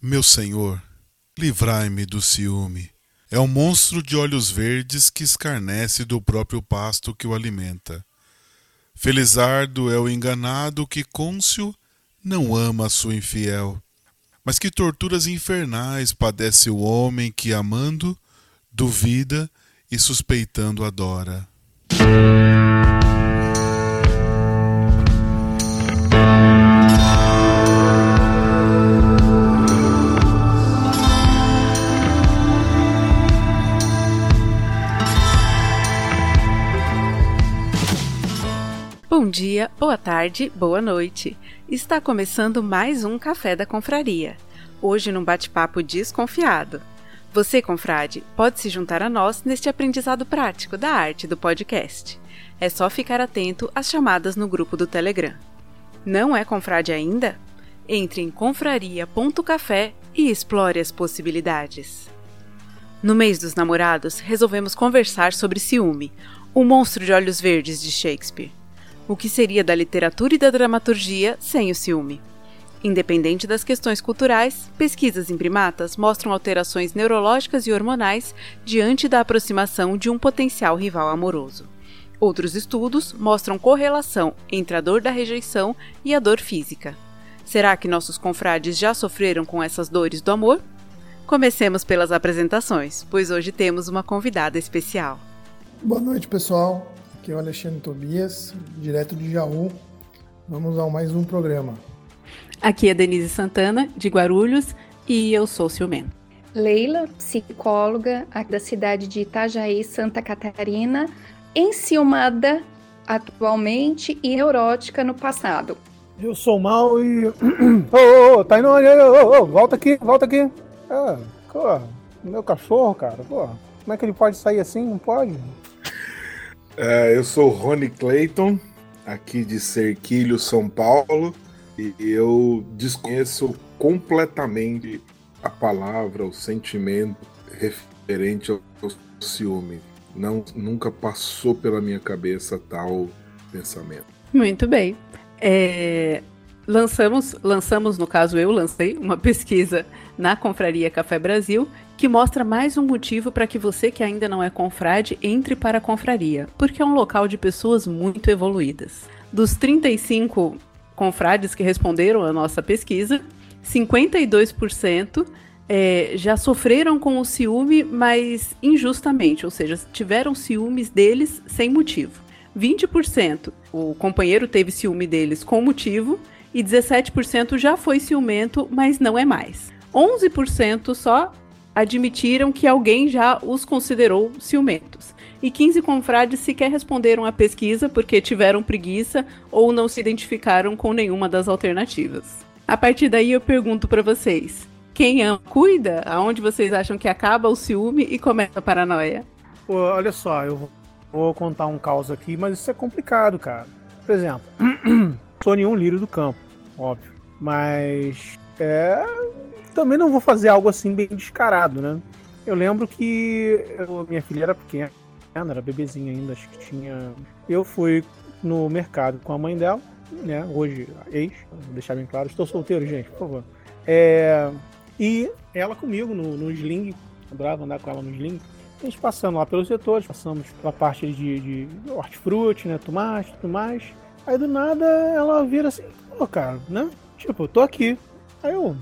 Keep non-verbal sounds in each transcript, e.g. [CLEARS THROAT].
Meu Senhor, livrai-me do ciúme. É um monstro de olhos verdes que escarnece do próprio pasto que o alimenta. Felizardo é o enganado que côncio não ama a sua infiel. Mas que torturas infernais padece o homem que, amando, duvida e suspeitando adora. Bom dia, boa tarde, boa noite. Está começando mais um Café da Confraria. Hoje num bate-papo desconfiado. Você, confrade, pode se juntar a nós neste aprendizado prático da arte do podcast. É só ficar atento às chamadas no grupo do Telegram. Não é confrade ainda? Entre em confraria.café e explore as possibilidades. No mês dos namorados, resolvemos conversar sobre ciúme, o monstro de olhos verdes de Shakespeare. O que seria da literatura e da dramaturgia sem o ciúme? Independente das questões culturais, pesquisas em primatas mostram alterações neurológicas e hormonais diante da aproximação de um potencial rival amoroso. Outros estudos mostram correlação entre a dor da rejeição e a dor física. Será que nossos confrades já sofreram com essas dores do amor? Comecemos pelas apresentações, pois hoje temos uma convidada especial. Boa noite, pessoal. Aqui é o Alexandre Tobias, direto de Jaú. Vamos a mais um programa. Aqui é Denise Santana, de Guarulhos, e eu sou ciumento. Leila, psicóloga aqui da cidade de Itajaí, Santa Catarina, enciumada atualmente e neurótica no passado. Eu sou mal e. [CLEARS THROAT] Ô, ô, ô, tá indo. Ô, ô, volta aqui, volta aqui. Ah, pô, meu cachorro, cara, pô. Como é que ele pode sair assim? Não pode. É, eu sou Rony Clayton, aqui de Cerquilho, São Paulo e eu desconheço completamente a palavra, o sentimento referente ao ciúme. Não, nunca passou pela minha cabeça tal pensamento. Muito bem. É, lançamos, lançamos, no caso eu lancei, uma pesquisa na Confraria Café Brasil que mostra mais um motivo para que você que ainda não é confrade entre para a confraria, porque é um local de pessoas muito evoluídas. Dos 35 confrades que responderam à nossa pesquisa, 52% é, já sofreram com o ciúme, mas injustamente, ou seja, tiveram ciúmes deles sem motivo. 20% o companheiro teve ciúme deles com motivo e 17% já foi ciumento, mas não é mais. 11% só admitiram que alguém já os considerou ciumentos e 15 confrades sequer responderam à pesquisa porque tiveram preguiça ou não se identificaram com nenhuma das alternativas. A partir daí eu pergunto para vocês: quem ama, cuida? Aonde vocês acham que acaba o ciúme e começa a paranoia? Olha só, eu vou contar um caos aqui, mas isso é complicado, cara. Por exemplo, [CLEARS THROAT] sou nenhum lírio do campo, óbvio. Mas é, também não vou fazer algo assim bem descarado, né? Eu lembro que eu, minha filha era pequena era bebezinha ainda, acho que tinha. Eu fui no mercado com a mãe dela, né? Hoje, ex, vou deixar bem claro, estou solteiro, gente, por favor. É... E ela comigo no, no sling, adorava andar com ela no sling. A gente passando lá pelos setores, passamos pela parte de, de hortifruti, né? Tomate, tudo mais. Aí do nada ela vira assim, pô, cara, né? Tipo, eu tô aqui. Aí eu?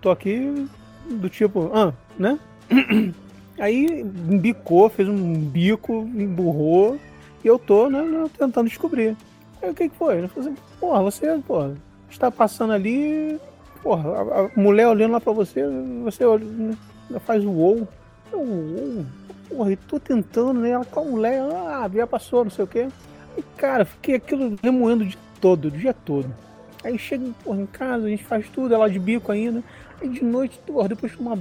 Tô aqui do tipo, ah, né? [CLEARS THROAT] Aí embicou, fez um bico, emburrou, e eu tô né, né tentando descobrir. Aí o que, que foi? Eu falei assim, porra, você, porra, está passando ali, porra, a, a mulher olhando lá pra você, você olha, né, faz o ou. Porra, eu tô tentando, né? Ela com a mulher, ah, já passou, não sei o quê. E cara, fiquei aquilo remoendo de todo, o dia todo. Aí chega, porra, em casa, a gente faz tudo, ela de bico ainda. Aí de noite, porra, depois de uma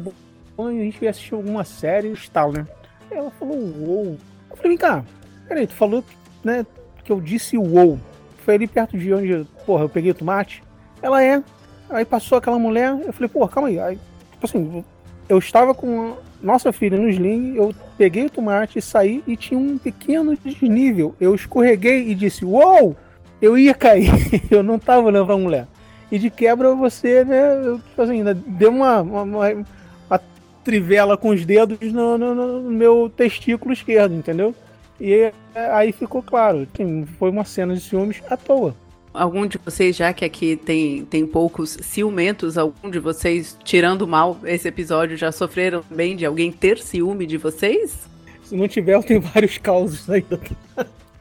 quando a gente ia assistir alguma série, tal, né? Aí ela falou uou. Eu falei, vem cá, peraí, tu falou né, que eu disse uou. Foi ali perto de onde, porra, eu peguei o tomate. Ela é. Aí passou aquela mulher, eu falei, porra, calma aí. aí tipo assim, eu estava com nossa filha no sling, eu peguei o tomate, saí e tinha um pequeno desnível. Eu escorreguei e disse, uou! Eu ia cair, [LAUGHS] eu não estava olhando pra mulher. E de quebra você, né, tipo assim, deu uma, uma, uma, uma trivela com os dedos no, no, no, meu testículo esquerdo, entendeu? E é, aí ficou claro, assim, foi uma cena de ciúmes à toa. Algum de vocês, já que aqui tem, tem poucos ciumentos, algum de vocês, tirando mal esse episódio, já sofreram bem de alguém ter ciúme de vocês? Se não tiver, eu tenho vários causos ainda.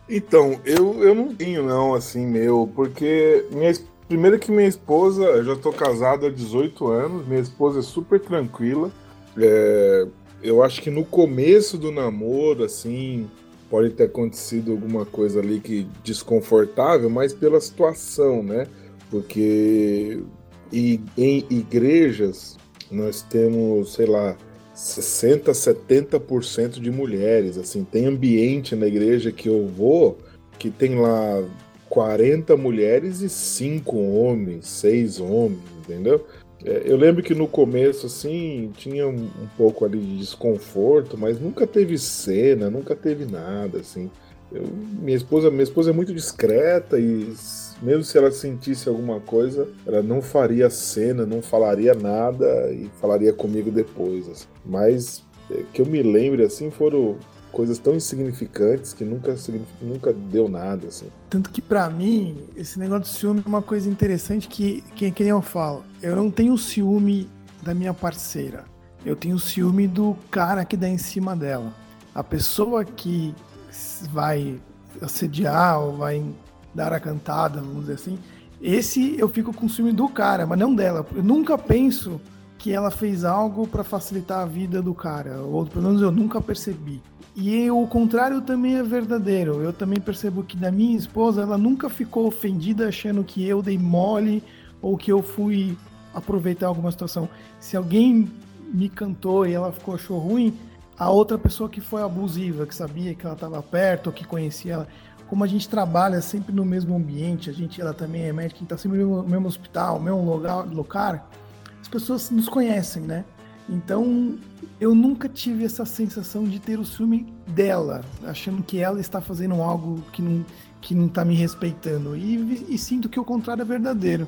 Então, eu, eu não tenho, não, assim, meu, porque minha, primeiro que minha esposa, eu já tô casado há 18 anos, minha esposa é super tranquila. É, eu acho que no começo do namoro, assim, pode ter acontecido alguma coisa ali que desconfortável, mas pela situação, né? Porque e, em igrejas nós temos, sei lá, 60, 70% de mulheres, assim, tem ambiente na igreja que eu vou que tem lá 40 mulheres e 5 homens, 6 homens, entendeu? É, eu lembro que no começo, assim, tinha um, um, pouco ali de desconforto, mas nunca teve cena, nunca teve nada, assim. Eu, minha esposa, minha esposa é muito discreta e mesmo se ela sentisse alguma coisa, ela não faria cena, não falaria nada e falaria comigo depois. Assim. Mas é, que eu me lembre, assim, foram coisas tão insignificantes que nunca, nunca deu nada, assim. Tanto que para mim, esse negócio de ciúme é uma coisa interessante que, que, que eu falo. Eu não tenho ciúme da minha parceira. Eu tenho ciúme do cara que dá em cima dela. A pessoa que vai assediar ou vai dar a cantada, vamos dizer assim, esse eu fico com ciúme do cara, mas não dela. Eu nunca penso que ela fez algo para facilitar a vida do cara, ou pelo menos eu nunca percebi. E o contrário também é verdadeiro. Eu também percebo que da minha esposa, ela nunca ficou ofendida achando que eu dei mole ou que eu fui aproveitar alguma situação. Se alguém me cantou e ela ficou achou ruim, a outra pessoa que foi abusiva, que sabia que ela estava perto que conhecia ela, como a gente trabalha sempre no mesmo ambiente, a gente ela também é médica, está sempre no mesmo hospital, mesmo lugar, as pessoas nos conhecem, né? Então, eu nunca tive essa sensação de ter o ciúme dela, achando que ela está fazendo algo que não, que não está me respeitando. E, e sinto que o contrário é verdadeiro.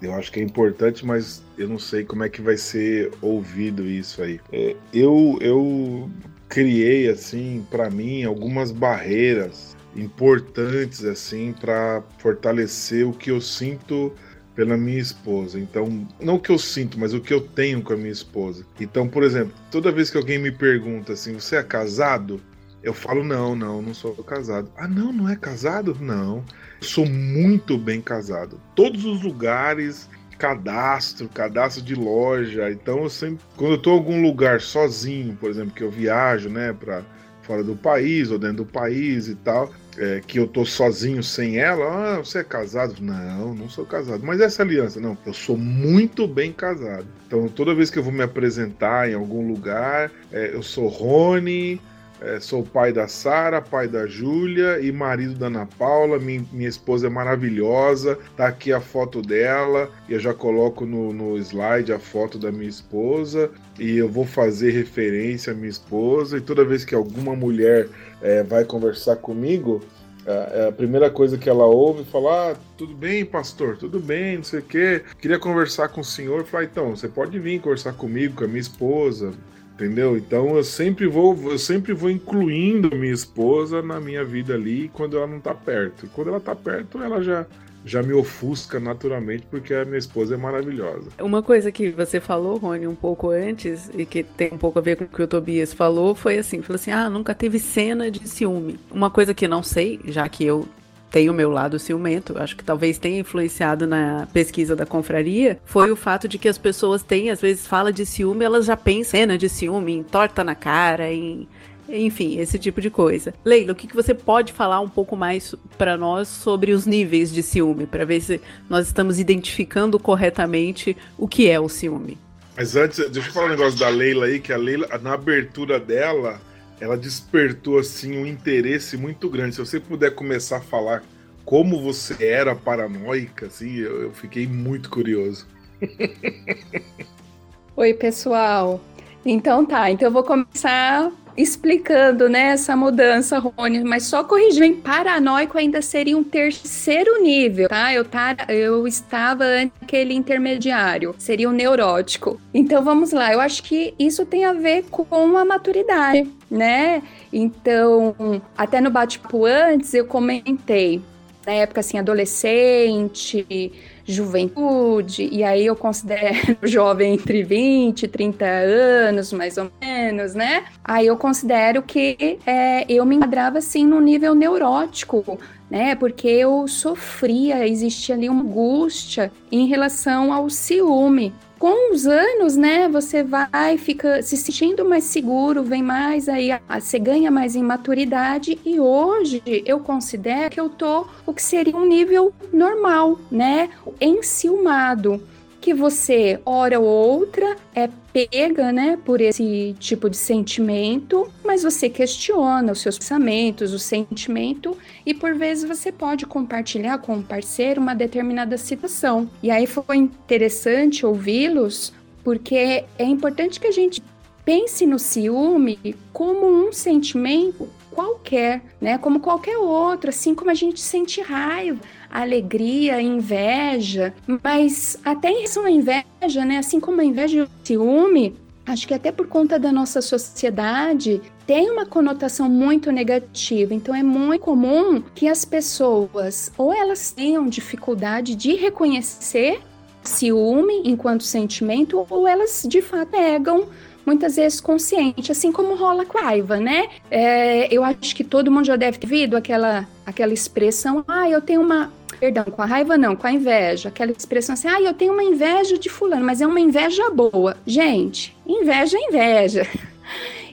Eu acho que é importante, mas eu não sei como é que vai ser ouvido isso aí. É, eu, eu criei, assim, para mim, algumas barreiras importantes, assim, para fortalecer o que eu sinto pela minha esposa. Então, não o que eu sinto, mas o que eu tenho com a minha esposa. Então, por exemplo, toda vez que alguém me pergunta assim, você é casado? Eu falo, não, não, não sou casado. Ah, não, não é casado? Não. sou muito bem casado. Todos os lugares, cadastro, cadastro de loja. Então, eu sempre, quando eu tô em algum lugar sozinho, por exemplo, que eu viajo, né, para fora do país ou dentro do país e tal, é, que eu tô sozinho sem ela, ah, você é casado? Não, não sou casado. Mas essa aliança, não, eu sou muito bem casado. Então toda vez que eu vou me apresentar em algum lugar, é, eu sou Rony, é, sou pai da Sara, pai da Júlia e marido da Ana Paula. Minha, minha, esposa é maravilhosa. Tá aqui a foto dela. E eu já coloco no, no slide a foto da minha esposa. E eu vou fazer referência à minha esposa. E toda vez que alguma mulher é, vai conversar comigo, é, é a primeira coisa que ela ouve falar: ah, tudo bem, pastor, tudo bem, não sei o quê. Queria conversar com o senhor. Falar, então, você pode vir conversar comigo, com a minha esposa entendeu? Então eu sempre vou, eu sempre vou incluindo minha esposa na minha vida ali quando ela não tá perto. E quando ela tá perto, ela já já me ofusca naturalmente porque a minha esposa é maravilhosa. Uma coisa que você falou, Rony, um pouco antes e que tem um pouco a ver com o que o Tobias falou, foi assim, falou assim: "Ah, nunca teve cena de ciúme". Uma coisa que não sei, já que eu tem o meu lado ciumento, acho que talvez tenha influenciado na pesquisa da confraria, foi o fato de que as pessoas têm, às vezes, fala de ciúme, elas já pensam cena de ciúme, em torta na cara, em enfim, esse tipo de coisa. Leila, o que, que você pode falar um pouco mais para nós sobre os níveis de ciúme, para ver se nós estamos identificando corretamente o que é o ciúme? Mas antes, deixa eu falar um negócio da Leila aí, que a Leila, na abertura dela, ela despertou assim um interesse muito grande. Se você puder começar a falar como você era paranoica, assim, eu, eu fiquei muito curioso. [LAUGHS] Oi, pessoal. Então tá, então eu vou começar explicando né, essa mudança, Rony, mas só corrigindo, em paranoico ainda seria um terceiro nível, tá? Eu, tá, eu estava naquele intermediário, seria um neurótico. Então vamos lá, eu acho que isso tem a ver com a maturidade, né? Então, até no bate-papo antes eu comentei, na época assim, adolescente, juventude, e aí eu considero [LAUGHS] jovem entre 20 e 30 anos, mais ou menos, né? Aí eu considero que é, eu me enquadrava assim no nível neurótico, né? Porque eu sofria, existia ali uma angústia em relação ao ciúme com os anos, né, você vai fica se sentindo mais seguro, vem mais aí, você ganha mais em maturidade. E hoje eu considero que eu tô o que seria um nível normal, né, enciumado que você, hora ou outra, é pega, né, por esse tipo de sentimento, mas você questiona os seus pensamentos, o sentimento, e por vezes você pode compartilhar com um parceiro uma determinada situação. E aí foi interessante ouvi-los, porque é importante que a gente pense no ciúme como um sentimento qualquer, né? Como qualquer outro, assim como a gente sente raiva, alegria, inveja, mas até em relação à inveja, né? Assim como a inveja e o ciúme, acho que até por conta da nossa sociedade tem uma conotação muito negativa. Então é muito comum que as pessoas ou elas tenham dificuldade de reconhecer ciúme enquanto sentimento ou elas de fato pegam muitas vezes consciente, assim como rola com a raiva, né? É, eu acho que todo mundo já deve ter ouvido aquela, aquela expressão, ah, eu tenho uma. Perdão, com a raiva não, com a inveja. Aquela expressão assim, ah, eu tenho uma inveja de fulano, mas é uma inveja boa. Gente, inveja é inveja. [LAUGHS]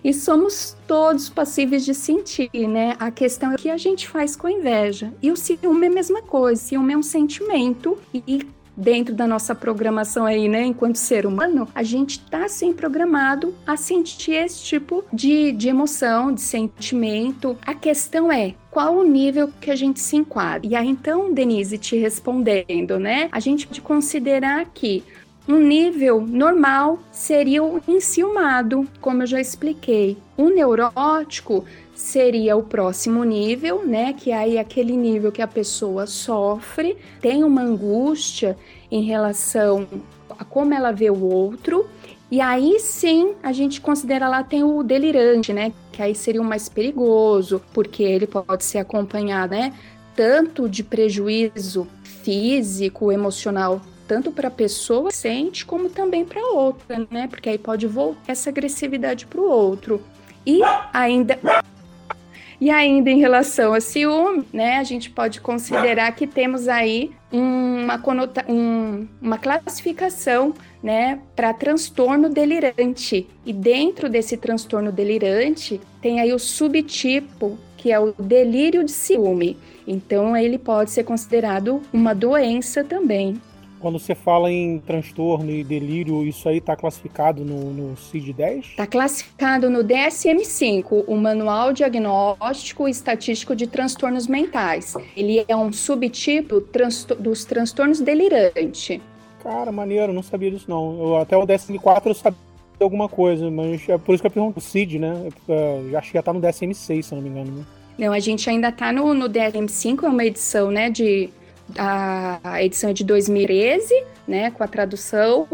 E somos todos passíveis de sentir, né? A questão é o que a gente faz com a inveja. E o ciúme é a mesma coisa. Ciúme é um sentimento e dentro da nossa programação aí, né, enquanto ser humano, a gente está sim programado a sentir esse tipo de, de emoção, de sentimento. A questão é qual o nível que a gente se enquadra. E aí então, Denise, te respondendo, né? A gente pode considerar que um nível normal seria o enciumado, como eu já expliquei. O neurótico seria o próximo nível, né? Que aí é aquele nível que a pessoa sofre, tem uma angústia em relação a como ela vê o outro. E aí sim a gente considera lá tem o delirante, né? Que aí seria o mais perigoso, porque ele pode ser acompanhado, né? Tanto de prejuízo físico, emocional, tanto para a pessoa sente, como também para outra, né? Porque aí pode voltar essa agressividade para o outro. E ainda e ainda em relação a ciúme, né, a gente pode considerar que temos aí uma, conota um, uma classificação né, para transtorno delirante. E dentro desse transtorno delirante tem aí o subtipo, que é o delírio de ciúme. Então ele pode ser considerado uma doença também. Quando você fala em transtorno e delírio, isso aí está classificado no, no CID-10? Está classificado no DSM-5, o Manual Diagnóstico e Estatístico de Transtornos Mentais. Ele é um subtipo transtor dos transtornos delirante. Cara, maneiro, não sabia disso não. Eu, até o DSM-4 eu sabia alguma coisa, mas é por isso que eu pergunto. O CID, né? Eu, já acho que já tá no DSM-6, se não me engano. Né? Não, a gente ainda está no, no DSM-5, é uma edição, né, de a, edição é de 2013, né, com a tradução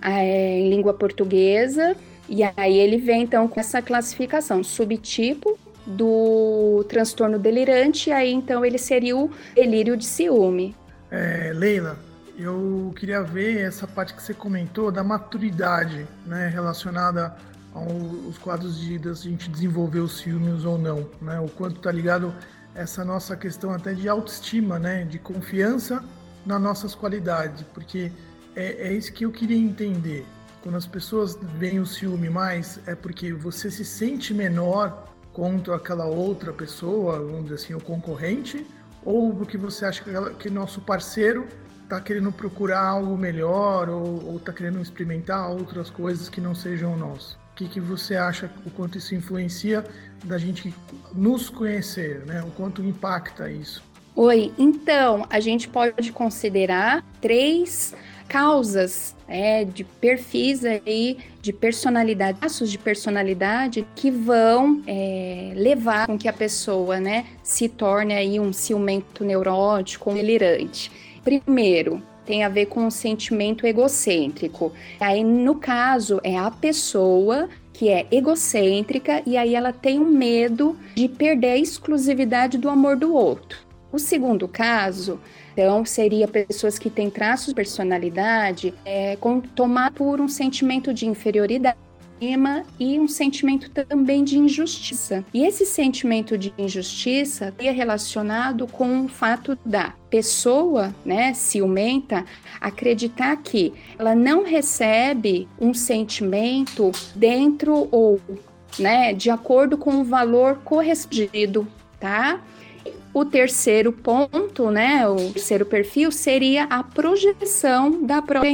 é, em língua portuguesa, e aí ele vem então com essa classificação, subtipo do transtorno delirante, e aí então ele seria o delírio de ciúme. É, Leila, eu queria ver essa parte que você comentou da maturidade, né, relacionada aos quadros de da gente desenvolver os ciúmes ou não, né, o quanto tá ligado essa nossa questão até de autoestima, né? De confiança nas nossas qualidades, porque é, é isso que eu queria entender. Quando as pessoas veem o ciúme mais, é porque você se sente menor contra aquela outra pessoa, vamos dizer assim, o concorrente, ou porque você acha que, ela, que nosso parceiro está querendo procurar algo melhor ou está querendo experimentar outras coisas que não sejam nós que, que você acha, o quanto isso influencia da gente nos conhecer, né? O quanto impacta isso? Oi, então a gente pode considerar três causas é, de perfis aí de personalidade, traços de personalidade que vão é, levar com que a pessoa, né, se torne aí um ciumento neurótico, um delirante. Primeiro, tem a ver com um sentimento egocêntrico. Aí, no caso, é a pessoa que é egocêntrica e aí ela tem um medo de perder a exclusividade do amor do outro. O segundo caso, então, seria pessoas que têm traços de personalidade é, com, tomar por um sentimento de inferioridade e um sentimento também de injustiça. E esse sentimento de injustiça é relacionado com o fato da pessoa, né, ciumenta, acreditar que ela não recebe um sentimento dentro ou, né, de acordo com o valor correspondido, tá? O terceiro ponto, né, o terceiro perfil seria a projeção da própria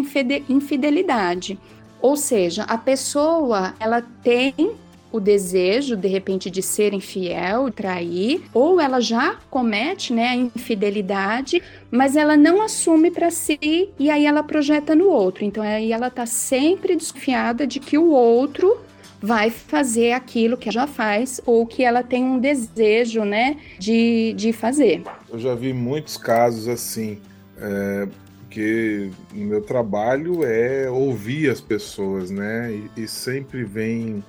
infidelidade. Ou seja, a pessoa ela tem o desejo, de repente, de ser infiel, trair, ou ela já comete né, a infidelidade, mas ela não assume para si e aí ela projeta no outro. Então aí ela está sempre desconfiada de que o outro vai fazer aquilo que ela já faz ou que ela tem um desejo né, de, de fazer. Eu já vi muitos casos assim. É, porque no meu trabalho é ouvir as pessoas, né? E, e, sempre vem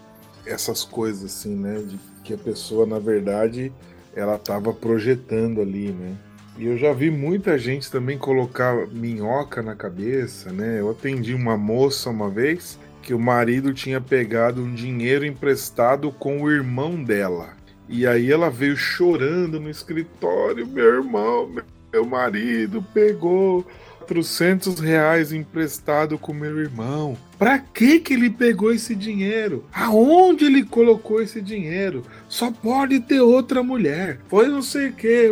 essas coisas assim, né? De que a pessoa, na verdade, ela estava projetando ali, né? E eu já vi muita gente também colocar minhoca na cabeça, né? Eu atendi uma moça uma vez que o marido tinha pegado um dinheiro emprestado com o irmão dela. E aí ela veio chorando no escritório, meu irmão, meu marido pegou 400 reais emprestado com meu irmão. Pra que que ele pegou esse dinheiro? Aonde ele colocou esse dinheiro? Só pode ter outra mulher. Foi não sei o que.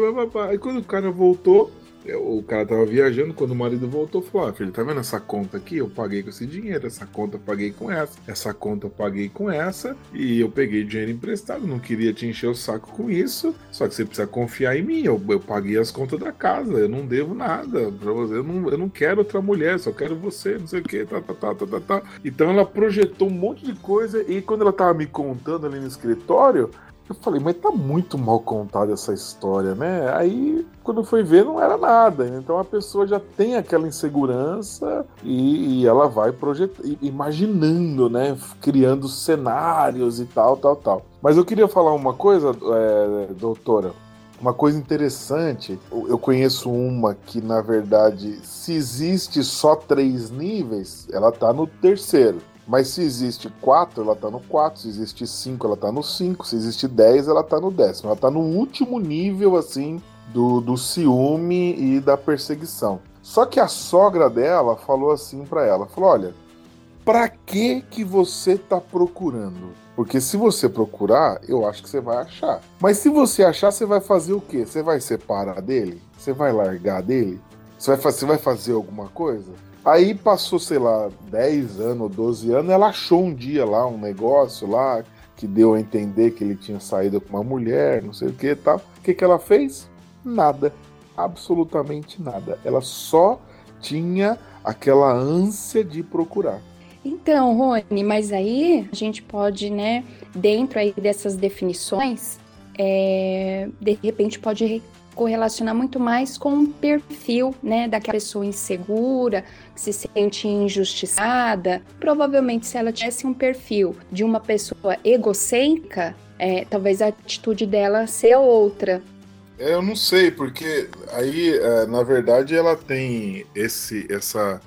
E quando o cara voltou, o cara tava viajando, quando o marido voltou, falou: Ah, filho, tá vendo essa conta aqui? Eu paguei com esse dinheiro, essa conta eu paguei com essa, essa conta eu paguei com essa, e eu peguei dinheiro emprestado, não queria te encher o saco com isso, só que você precisa confiar em mim, eu, eu paguei as contas da casa, eu não devo nada pra você, eu não, eu não quero outra mulher, só quero você, não sei o que, tá, tá, tá, tá, tá, tá. Então ela projetou um monte de coisa, e quando ela tava me contando ali no escritório, eu falei, mas tá muito mal contada essa história, né? Aí, quando foi ver, não era nada. Então a pessoa já tem aquela insegurança e, e ela vai projetando, imaginando, né? Criando cenários e tal, tal, tal. Mas eu queria falar uma coisa, é, doutora. Uma coisa interessante, eu conheço uma que, na verdade, se existe só três níveis, ela tá no terceiro. Mas se existe 4, ela tá no 4. Se existe 5, ela tá no 5. Se existe 10, ela tá no décimo. Ela tá no último nível, assim, do, do ciúme e da perseguição. Só que a sogra dela falou assim para ela: falou, olha, pra que que você tá procurando? Porque se você procurar, eu acho que você vai achar. Mas se você achar, você vai fazer o quê? Você vai separar dele? Você vai largar dele? Você vai, você vai fazer alguma coisa? Aí passou, sei lá, 10 anos, 12 anos, ela achou um dia lá um negócio lá que deu a entender que ele tinha saído com uma mulher, não sei o que e tal. O que, que ela fez? Nada. Absolutamente nada. Ela só tinha aquela ânsia de procurar. Então, Rony, mas aí a gente pode, né, dentro aí dessas definições, é, de repente pode correlacionar muito mais com o perfil, né, daquela pessoa insegura, que se sente injustiçada. Provavelmente, se ela tivesse um perfil de uma pessoa egocêntrica, é, talvez a atitude dela seja outra. É, eu não sei, porque aí, é, na verdade, ela tem esse, essa,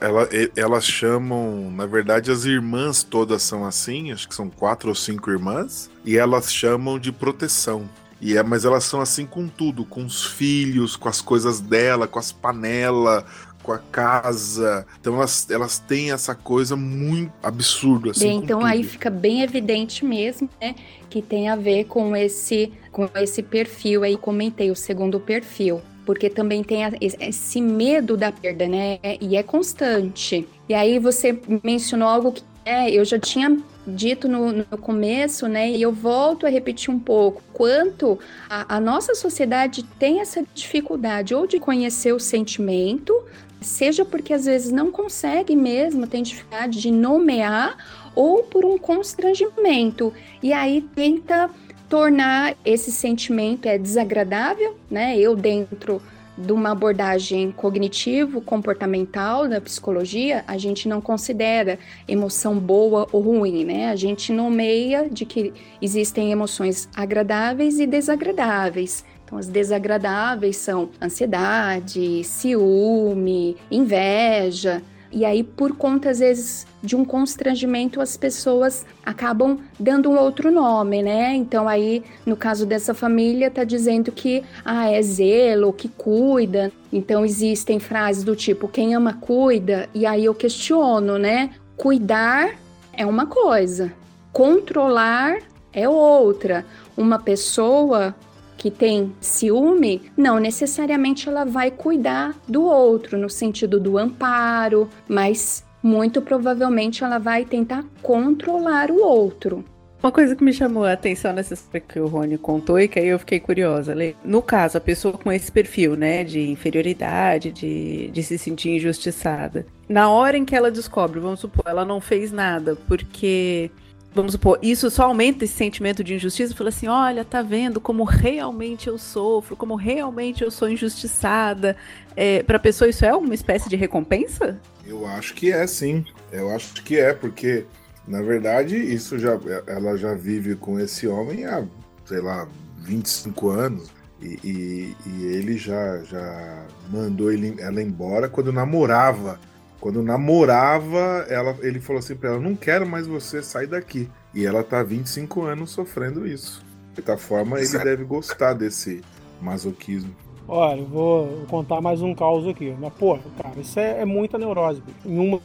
ela, elas chamam, na verdade, as irmãs todas são assim, acho que são quatro ou cinco irmãs, e elas chamam de proteção. E é, mas elas são assim com tudo, com os filhos, com as coisas dela, com as panelas, com a casa. Então elas, elas têm essa coisa muito absurda. Assim, bem, então aí fica bem evidente mesmo, né? Que tem a ver com esse, com esse perfil aí, comentei, o segundo perfil. Porque também tem a, esse medo da perda, né? E é constante. E aí você mencionou algo que é, eu já tinha dito no, no, começo, né? E eu volto a repetir um pouco. Quanto a, a nossa sociedade tem essa dificuldade ou de conhecer o sentimento, seja porque às vezes não consegue mesmo, tem dificuldade de nomear, ou por um constrangimento. E aí tenta tornar esse sentimento é desagradável, né? Eu dentro de uma abordagem cognitivo-comportamental da psicologia, a gente não considera emoção boa ou ruim, né? A gente nomeia de que existem emoções agradáveis e desagradáveis. Então, as desagradáveis são ansiedade, ciúme, inveja. E aí, por conta, às vezes, de um constrangimento, as pessoas acabam dando um outro nome, né? Então, aí, no caso dessa família, tá dizendo que ah, é zelo, que cuida. Então, existem frases do tipo: quem ama, cuida. E aí eu questiono, né? Cuidar é uma coisa, controlar é outra. Uma pessoa que tem ciúme, não necessariamente ela vai cuidar do outro no sentido do amparo, mas muito provavelmente ela vai tentar controlar o outro. Uma coisa que me chamou a atenção nessa história que o Rony contou e que aí eu fiquei curiosa. No caso, a pessoa com esse perfil, né, de inferioridade, de, de se sentir injustiçada. Na hora em que ela descobre, vamos supor, ela não fez nada porque vamos supor, isso só aumenta esse sentimento de injustiça. Fala assim: olha, tá vendo como realmente eu sofro, como realmente eu sou injustiçada. É, Para a pessoa, isso é uma espécie de recompensa? Eu acho que é, sim. Eu acho que é, porque na verdade isso já, ela já vive com esse homem há, sei lá, 25 anos. E, e, e ele já, já mandou ele, ela embora quando namorava quando namorava, ela, ele falou assim pra ela: Não quero mais você, sai daqui. E ela tá 25 anos sofrendo isso. De certa forma, ele deve gostar desse masoquismo. Olha, eu vou contar mais um caos aqui. Mas, pô, cara, isso é, é muita neurose. Bicho. Em uma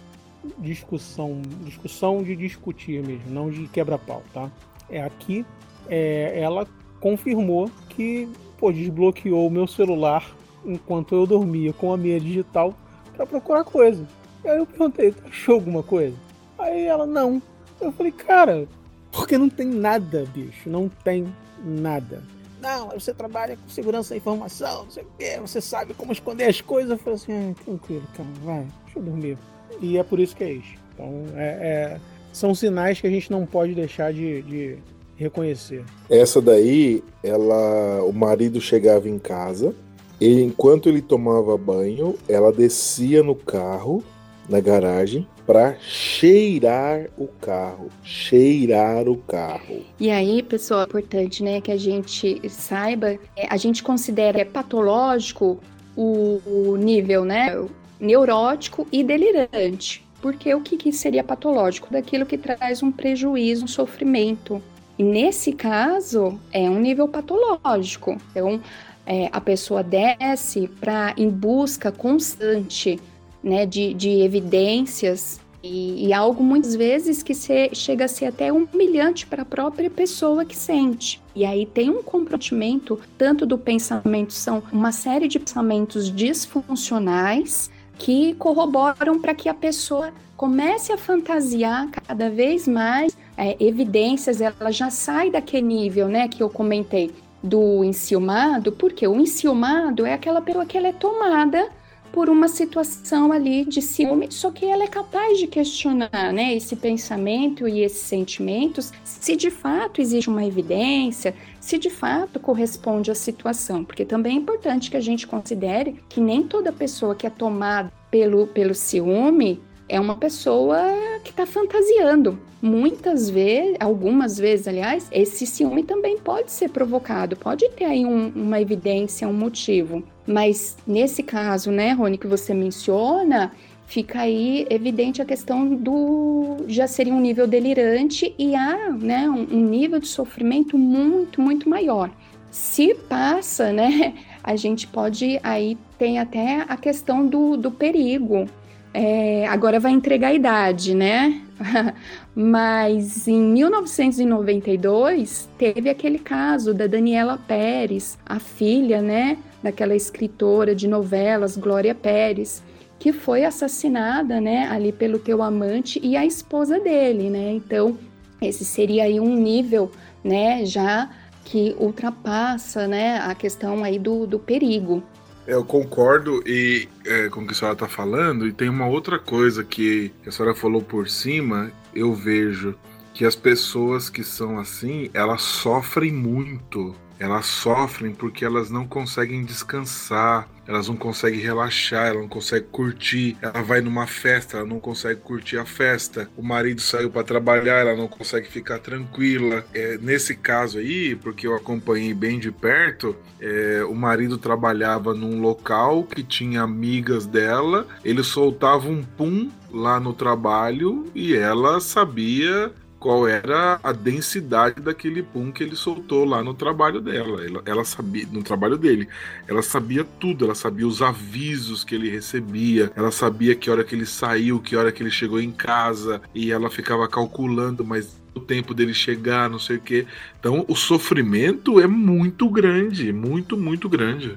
discussão, discussão de discutir mesmo, não de quebra-pau, tá? É aqui, é, ela confirmou que, pô, desbloqueou o meu celular enquanto eu dormia com a minha digital para procurar coisa. Aí eu perguntei, tu achou alguma coisa? Aí ela, não. Eu falei, cara, porque não tem nada, bicho. Não tem nada. Não, você trabalha com segurança da informação, não sei o quê, você sabe como esconder as coisas. Eu falei assim, ah, tranquilo, cara, vai, deixa eu dormir. E é por isso que é isso. Então, é, é, são sinais que a gente não pode deixar de, de reconhecer. Essa daí, ela, o marido chegava em casa, e enquanto ele tomava banho, ela descia no carro na garagem para cheirar o carro, cheirar o carro. E aí, pessoal, é importante, né, que a gente saiba, é, a gente considera é patológico o, o nível, né, neurótico e delirante. Porque o que, que seria patológico? Daquilo que traz um prejuízo, um sofrimento. E nesse caso, é um nível patológico. Então, é, a pessoa desce para em busca constante né, de, de evidências e, e, algo muitas vezes que se, chega a ser até humilhante para a própria pessoa que sente. E aí tem um comprometimento tanto do pensamento, são uma série de pensamentos disfuncionais que corroboram para que a pessoa comece a fantasiar cada vez mais é, evidências, ela já sai daquele nível, né, que eu comentei do enciumado, porque o enciumado é aquela pessoa que ela é tomada por uma situação ali de ciúme, só que ela é capaz de questionar, né, esse pensamento e esses sentimentos, se de fato existe uma evidência, se de fato corresponde à situação, porque também é importante que a gente considere que nem toda pessoa que é tomada pelo, pelo ciúme é uma pessoa que está fantasiando. Muitas vezes, algumas vezes, aliás, esse ciúme também pode ser provocado, pode ter aí um, uma evidência, um motivo. Mas nesse caso, né, Rony, que você menciona, fica aí evidente a questão do já seria um nível delirante e há né, um, nível de sofrimento muito, muito maior. Se passa, né, [LAUGHS] a gente pode aí tem até a questão do, do perigo. É, agora vai entregar a idade, né? [LAUGHS] Mas em 1992 teve aquele caso da Daniela Pérez, a filha, né, daquela escritora de novelas, Glória Pérez, que foi assassinada, né, ali pelo teu amante e a esposa dele, né? Então, esse seria aí um nível, né, já que ultrapassa, né, a questão aí do, do perigo. Eu concordo e é, com o que a senhora está falando, e tem uma outra coisa que a senhora falou por cima, eu vejo que as pessoas que são assim, elas sofrem muito. Elas sofrem porque elas não conseguem descansar, elas não conseguem relaxar, ela não consegue curtir. Ela vai numa festa, ela não consegue curtir a festa. O marido saiu para trabalhar, ela não consegue ficar tranquila. É, nesse caso aí, porque eu acompanhei bem de perto, é, o marido trabalhava num local que tinha amigas dela, ele soltava um pum lá no trabalho e ela sabia qual era a densidade daquele pum que ele soltou lá no trabalho dela. Ela, ela, sabia, no trabalho dele, ela sabia tudo, ela sabia os avisos que ele recebia, ela sabia que hora que ele saiu, que hora que ele chegou em casa, e ela ficava calculando, mas o tempo dele chegar, não sei o quê. Então o sofrimento é muito grande, muito, muito grande.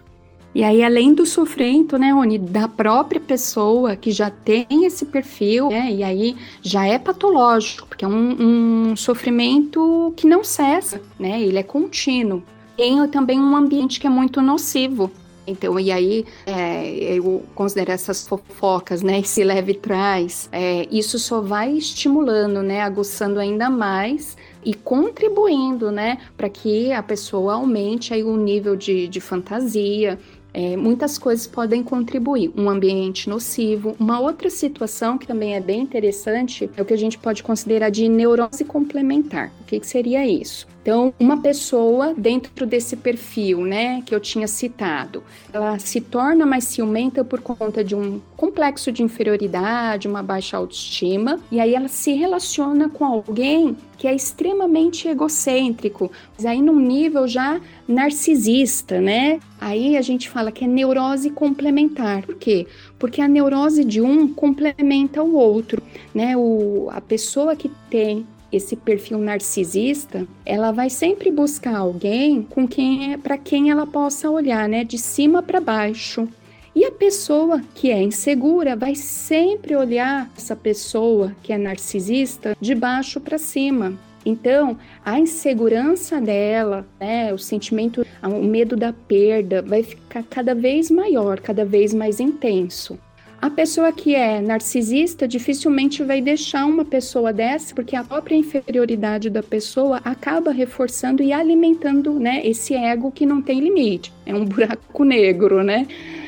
E aí, além do sofrimento, né, da própria pessoa que já tem esse perfil, né, e aí já é patológico, porque é um, um sofrimento que não cessa, né, ele é contínuo. Tem também um ambiente que é muito nocivo. Então, e aí, é, eu considero essas fofocas, né, esse leve trás, é, isso só vai estimulando, né, aguçando ainda mais e contribuindo, né, para que a pessoa aumente aí o nível de, de fantasia, é, muitas coisas podem contribuir. Um ambiente nocivo. Uma outra situação que também é bem interessante é o que a gente pode considerar de neurose complementar. O que, que seria isso? Então, uma pessoa dentro desse perfil, né, que eu tinha citado, ela se torna mais ciumenta por conta de um complexo de inferioridade, uma baixa autoestima, e aí ela se relaciona com alguém que é extremamente egocêntrico, mas aí num nível já narcisista, né? Aí a gente fala que é neurose complementar. Por quê? Porque a neurose de um complementa o outro, né? O, a pessoa que tem esse perfil narcisista, ela vai sempre buscar alguém com quem é para quem ela possa olhar, né, de cima para baixo. E a pessoa que é insegura vai sempre olhar essa pessoa que é narcisista de baixo para cima. Então, a insegurança dela, né, o sentimento, o medo da perda vai ficar cada vez maior, cada vez mais intenso. A pessoa que é narcisista dificilmente vai deixar uma pessoa dessa, porque a própria inferioridade da pessoa acaba reforçando e alimentando, né, esse ego que não tem limite. É um buraco negro, né?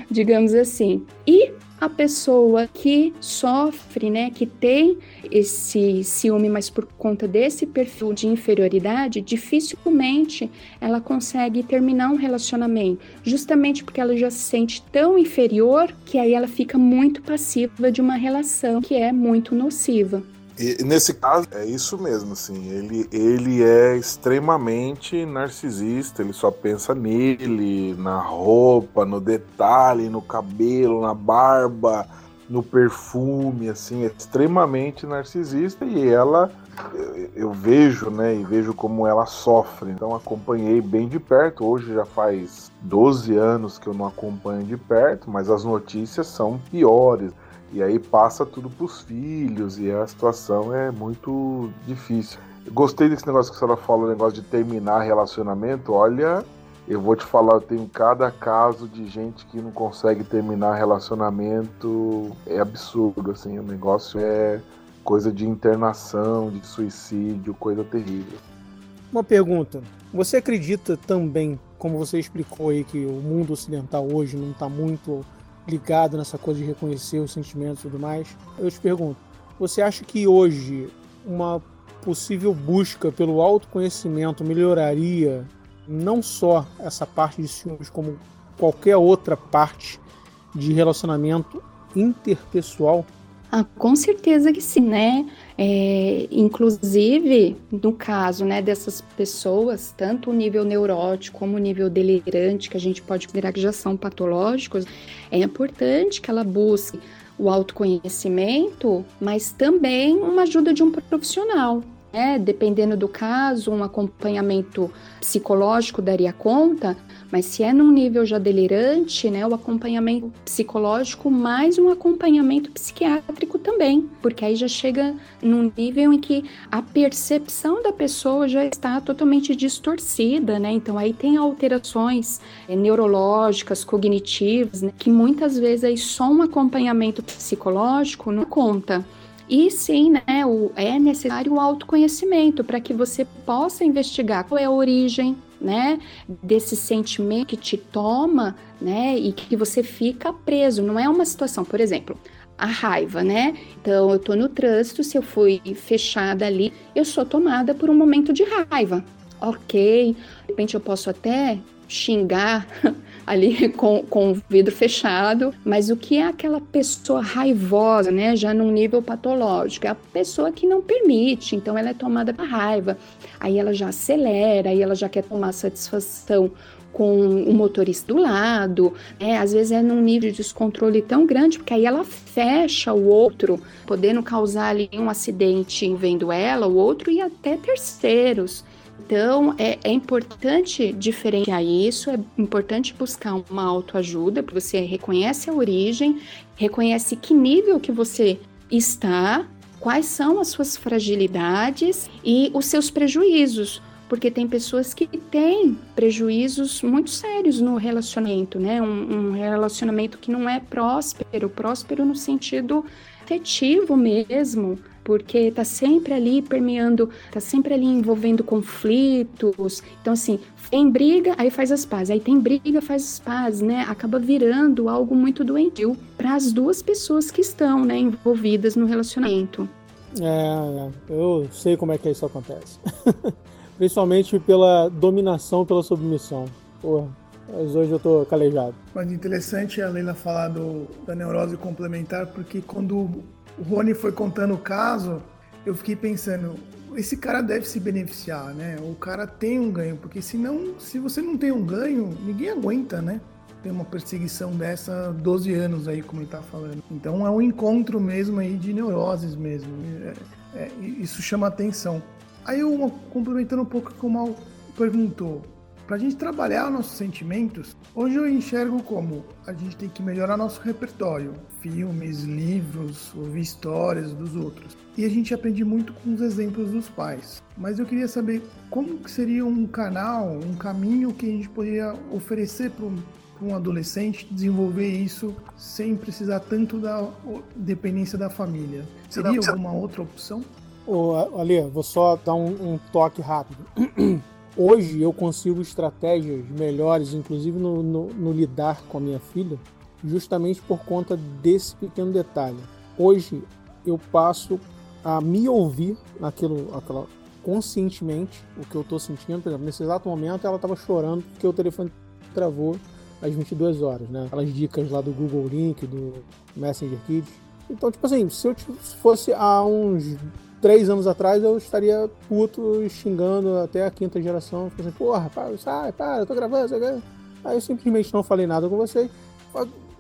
Digamos assim. E a pessoa que sofre, né, que tem esse ciúme, mas por conta desse perfil de inferioridade, dificilmente ela consegue terminar um relacionamento, justamente porque ela já se sente tão inferior que aí ela fica muito passiva de uma relação que é muito nociva. E nesse caso, é isso mesmo, assim, ele, ele é extremamente narcisista, ele só pensa nele, na roupa, no detalhe, no cabelo, na barba, no perfume, assim, é extremamente narcisista e ela, eu, eu vejo, né, e vejo como ela sofre, então acompanhei bem de perto, hoje já faz 12 anos que eu não acompanho de perto, mas as notícias são piores, e aí passa tudo para os filhos e a situação é muito difícil. Gostei desse negócio que a senhora falou, o negócio de terminar relacionamento. Olha, eu vou te falar, eu tenho cada caso de gente que não consegue terminar relacionamento. É absurdo, assim, o negócio é coisa de internação, de suicídio, coisa terrível. Uma pergunta. Você acredita também, como você explicou aí, que o mundo ocidental hoje não está muito ligado nessa coisa de reconhecer os sentimentos e tudo mais. Eu te pergunto, você acha que hoje uma possível busca pelo autoconhecimento melhoraria não só essa parte de ciúmes, como qualquer outra parte de relacionamento interpessoal? Ah, com certeza que sim, né? É, inclusive, no caso né, dessas pessoas, tanto o nível neurótico como o nível delirante, que a gente pode considerar que já são patológicos, é importante que ela busque o autoconhecimento, mas também uma ajuda de um profissional. né? Dependendo do caso, um acompanhamento psicológico daria conta, mas se é num nível já delirante, né, o acompanhamento psicológico mais um acompanhamento psiquiátrico também, porque aí já chega num nível em que a percepção da pessoa já está totalmente distorcida, né? Então aí tem alterações é, neurológicas, cognitivas, né, que muitas vezes aí só um acompanhamento psicológico não conta. E sim, né, o, é necessário o autoconhecimento para que você possa investigar qual é a origem, né, desse sentimento que te toma, né, e que você fica preso. Não é uma situação, por exemplo, a raiva, né? Então, eu tô no trânsito, se eu fui fechada ali, eu sou tomada por um momento de raiva. Ok, de repente eu posso até xingar [LAUGHS] ali [LAUGHS] com, com o vidro fechado, mas o que é aquela pessoa raivosa, né, já num nível patológico? É a pessoa que não permite, então ela é tomada por raiva, aí ela já acelera, aí ela já quer tomar satisfação com o motorista do lado, né? às vezes é num nível de descontrole tão grande, porque aí ela fecha o outro, podendo causar ali um acidente vendo ela, o outro e até terceiros. Então, é, é, importante diferenciar isso, é importante buscar uma autoajuda, porque você reconhece a origem, reconhece que nível que você está, quais são as suas fragilidades e os seus prejuízos. Porque tem pessoas que têm prejuízos muito sérios no relacionamento, né? Um, um relacionamento que não é próspero, próspero no sentido afetivo mesmo, porque tá sempre ali permeando, tá sempre ali envolvendo conflitos. Então, assim, tem briga, aí faz as pazes, aí tem briga, faz as pazes, né? Acaba virando algo muito doentio para as duas pessoas que estão, né, envolvidas no relacionamento. É, é eu sei como é que isso acontece. [LAUGHS] Principalmente pela dominação, pela submissão. Porra, mas hoje eu tô calejado. Mas interessante a Leila falar do, da neurose complementar, porque quando o Rony foi contando o caso, eu fiquei pensando, esse cara deve se beneficiar, né? O cara tem um ganho, porque senão, se você não tem um ganho, ninguém aguenta, né? Tem uma perseguição dessa 12 anos aí, como ele tá falando. Então é um encontro mesmo aí de neuroses mesmo. É, é, isso chama atenção. Aí eu, complementando um pouco como o Mal perguntou, para a gente trabalhar nossos sentimentos, hoje eu enxergo como a gente tem que melhorar nosso repertório, filmes, livros, ouvir histórias dos outros. E a gente aprende muito com os exemplos dos pais. Mas eu queria saber como que seria um canal, um caminho que a gente poderia oferecer para um adolescente desenvolver isso sem precisar tanto da dependência da família. Seria alguma outra opção? Ô, Ale, vou só dar um, um toque rápido. [CLEARS THROAT] Hoje eu consigo estratégias melhores, inclusive no, no, no, lidar com a minha filha, justamente por conta desse pequeno detalhe. Hoje eu passo a me ouvir naquilo, aquela, conscientemente o que eu estou sentindo. Por exemplo, nesse exato momento ela estava chorando porque o telefone travou às 22 horas, né? Aquelas dicas lá do Google Link, do Messenger Kids. Então, tipo assim, se eu fosse há uns três anos atrás eu estaria puto xingando até a quinta geração, falando assim, porra, para, sai, para, eu tô gravando, sabe? Aí eu simplesmente não falei nada com você.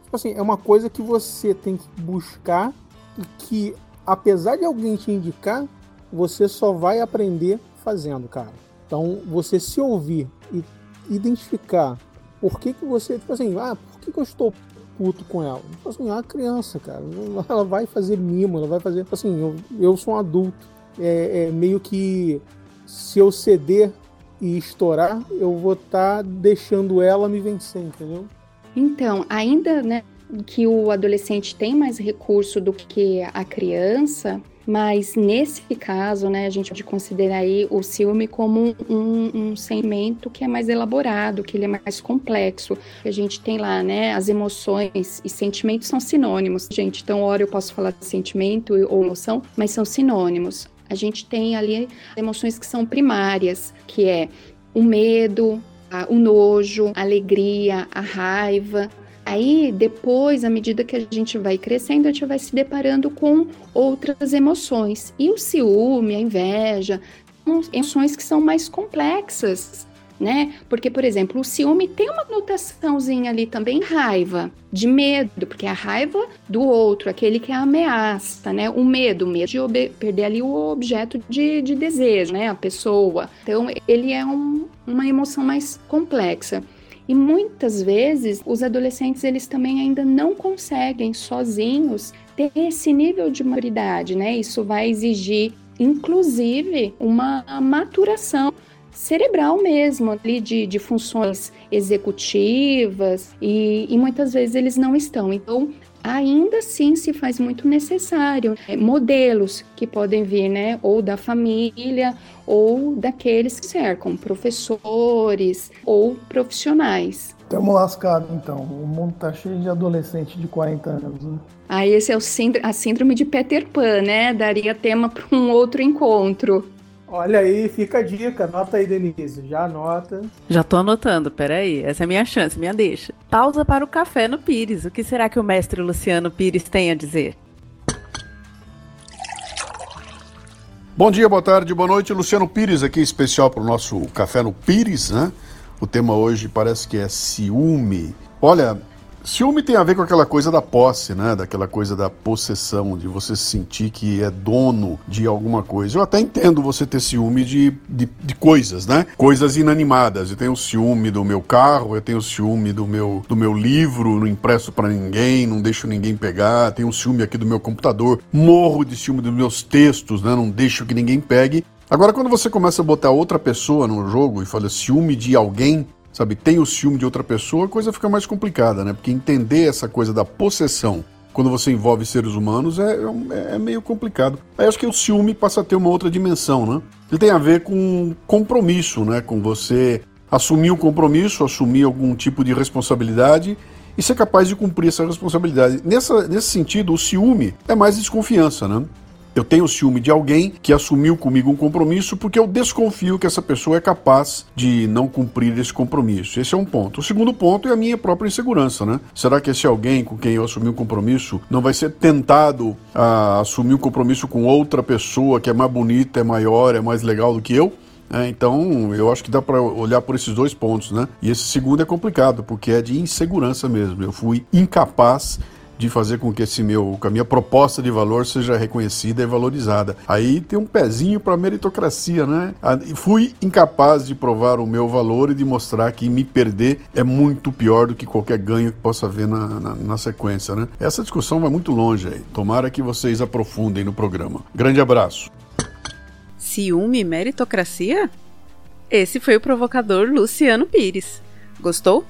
Tipo assim, é uma coisa que você tem que buscar e que, apesar de alguém te indicar, você só vai aprender fazendo, cara. Então, você se ouvir e identificar por que que você, tipo assim, ah, por que que eu estou puto com ela. Tipo assim, é uma criança, cara. Ela vai fazer mimo, ela vai fazer. Tipo assim, eu, eu sou um adulto. É, é meio que se eu ceder e estourar, eu vou estar tá deixando ela me vencer, entendeu? Então, ainda, né, que o adolescente tem mais recurso do que a criança, mas nesse caso, né, a gente pode considerar aí o ciúme como um, um sentimento que é mais elaborado, que ele é mais complexo. A gente tem lá, né, as emoções e sentimentos são sinônimos, gente. Então, hora eu posso falar de sentimento ou emoção, mas são sinônimos. A gente tem ali emoções que são primárias, que é o medo, o nojo, a alegria, a raiva, Aí, depois, à medida que a gente vai crescendo, a gente vai se deparando com outras emoções. E o ciúme, a inveja, são emoções que são mais complexas, né? Porque, por exemplo, o ciúme tem uma notaçãozinha ali também, raiva, de medo, porque é a raiva do outro, aquele que é a ameaça, né? O medo, o medo de perder ali o objeto de, de desejo, né? A pessoa. Então, ele é um, uma emoção mais complexa. E muitas vezes os adolescentes eles também ainda não conseguem sozinhos ter esse nível de maturidade, né? Isso vai exigir inclusive uma maturação cerebral mesmo, ali de, de funções executivas, e, e muitas vezes eles não estão. Então, ainda assim se faz muito necessário é, modelos que podem vir, né, ou da família ou daqueles que cercam, professores ou profissionais. Estamos lascados então. O mundo tá cheio de adolescente de 40 anos, né? Ah, esse é o síndrome, a síndrome de Peter Pan, né? Daria tema para um outro encontro. Olha aí, fica a dica. Anota aí, Denise. Já anota. Já tô anotando, peraí. Essa é a minha chance, minha deixa. Pausa para o café no Pires. O que será que o mestre Luciano Pires tem a dizer? Bom dia, boa tarde, boa noite. Luciano Pires aqui, especial para o nosso Café no Pires, né? O tema hoje parece que é ciúme. Olha, Ciúme tem a ver com aquela coisa da posse, né? Daquela coisa da possessão, de você sentir que é dono de alguma coisa. Eu até entendo você ter ciúme de, de, de coisas, né? Coisas inanimadas. Eu tenho ciúme do meu carro, eu tenho ciúme do meu, do meu livro, não impresso para ninguém, não deixo ninguém pegar. Tenho ciúme aqui do meu computador, morro de ciúme dos meus textos, né? Não deixo que ninguém pegue. Agora, quando você começa a botar outra pessoa no jogo e fala ciúme de alguém, sabe, tem o ciúme de outra pessoa, a coisa fica mais complicada, né? Porque entender essa coisa da possessão quando você envolve seres humanos é, é, é, meio complicado. Aí acho que o ciúme passa a ter uma outra dimensão, né? Ele tem a ver com compromisso, né? Com você assumir um compromisso, assumir algum tipo de responsabilidade e ser capaz de cumprir essa responsabilidade. Nessa, nesse sentido, o ciúme é mais desconfiança, né? Eu tenho ciúme de alguém que assumiu comigo um compromisso porque eu desconfio que essa pessoa é capaz de não cumprir esse compromisso. Esse é um ponto. O segundo ponto é a minha própria insegurança, né? Será que esse alguém com quem eu assumi um compromisso não vai ser tentado a assumir um compromisso com outra pessoa que é mais bonita, é maior, é mais legal do que eu? É, então, eu acho que dá para olhar por esses dois pontos, né? E esse segundo é complicado, porque é de insegurança mesmo. Eu fui incapaz de fazer com que esse meu, com a minha proposta de valor seja reconhecida e valorizada. Aí tem um pezinho para meritocracia, né? Fui incapaz de provar o meu valor e de mostrar que me perder é muito pior do que qualquer ganho que possa haver na, na, na sequência, né? Essa discussão vai muito longe aí. Tomara que vocês aprofundem no programa. Grande abraço. Ciúme e meritocracia? Esse foi o provocador Luciano Pires. Gostou?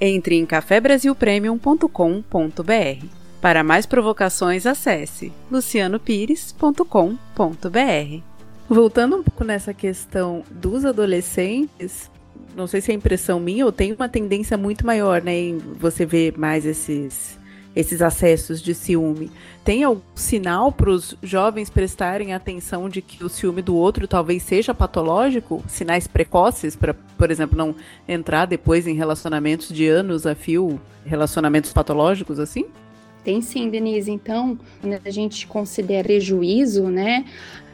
Entre em cafebrasilpremium.com.br. Para mais provocações, acesse lucianopires.com.br. Voltando um pouco nessa questão dos adolescentes, não sei se é impressão minha ou tem uma tendência muito maior, né, em você ver mais esses esses acessos de ciúme. Tem algum sinal para os jovens prestarem atenção de que o ciúme do outro talvez seja patológico? Sinais precoces para, por exemplo, não entrar depois em relacionamentos de anos a fio, relacionamentos patológicos assim? Tem sim, Denise. Então, quando a gente considera prejuízo, né,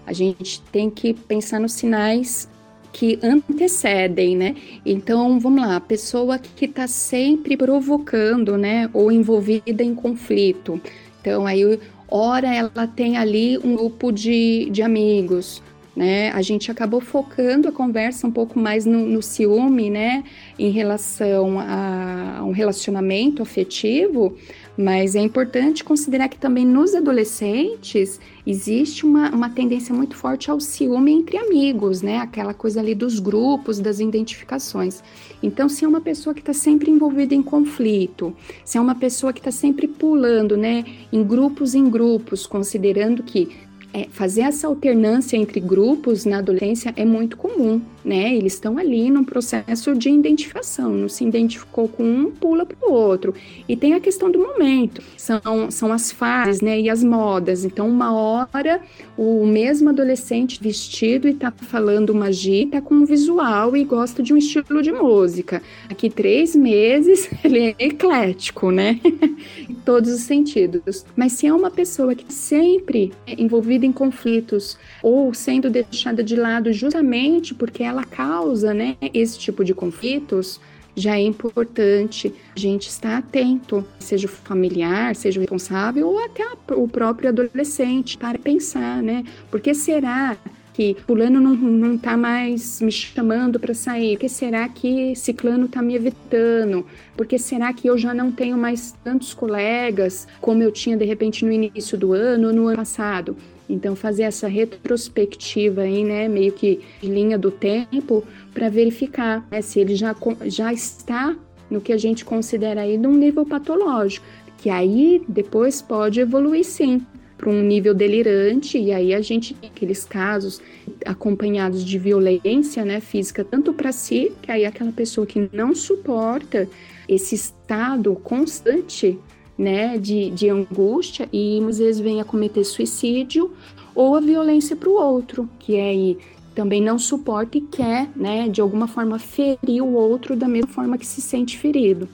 a gente tem que pensar nos sinais que antecedem, né? Então, vamos lá, a pessoa que está sempre provocando, né, ou envolvida em conflito. Então, aí, ora ela tem ali um grupo de, de amigos, né? A gente acabou focando a conversa um pouco mais no, no ciúme, né, em relação a, um relacionamento afetivo, mas é importante considerar que também nos adolescentes existe uma, uma tendência muito forte ao ciúme entre amigos, né? Aquela coisa ali dos grupos, das identificações. Então, se é uma pessoa que está sempre envolvida em conflito, se é uma pessoa que está sempre pulando, né, em grupos em grupos, considerando que é, fazer essa alternância entre grupos na adolescência é muito comum, né? Eles estão ali num processo de identificação, não se identificou com um, pula para o outro. E tem a questão do momento, são, são as fases, né? E as modas. Então, uma hora, o mesmo adolescente vestido e tá falando uma tá com um visual e gosta de um estilo de música. Aqui, três meses, [LAUGHS] ele é eclético, né? [LAUGHS] em todos os sentidos. Mas se é uma pessoa que sempre é envolvida em conflitos ou sendo deixada de lado justamente porque ela causa, né, esse tipo de conflitos, já é importante a gente estar atento, seja o familiar, seja o responsável ou até o próprio adolescente, para pensar, né? Por que será que fulano não, não tá mais me chamando para sair? Por que será que ciclano tá me evitando? Por que será que eu já não tenho mais tantos colegas como eu tinha de repente no início do ano no ano passado? Então fazer essa retrospectiva aí, né, meio que de linha do tempo para verificar né, se ele já, já está no que a gente considera aí num nível patológico, que aí depois pode evoluir sim para um nível delirante, e aí a gente tem aqueles casos acompanhados de violência né, física, tanto para si, que aí é aquela pessoa que não suporta esse estado constante né, de, de angústia e muitas vezes vem a cometer suicídio ou a violência para o outro, que é aí também não suporta e quer, né, de alguma forma ferir o outro da mesma forma que se sente ferido.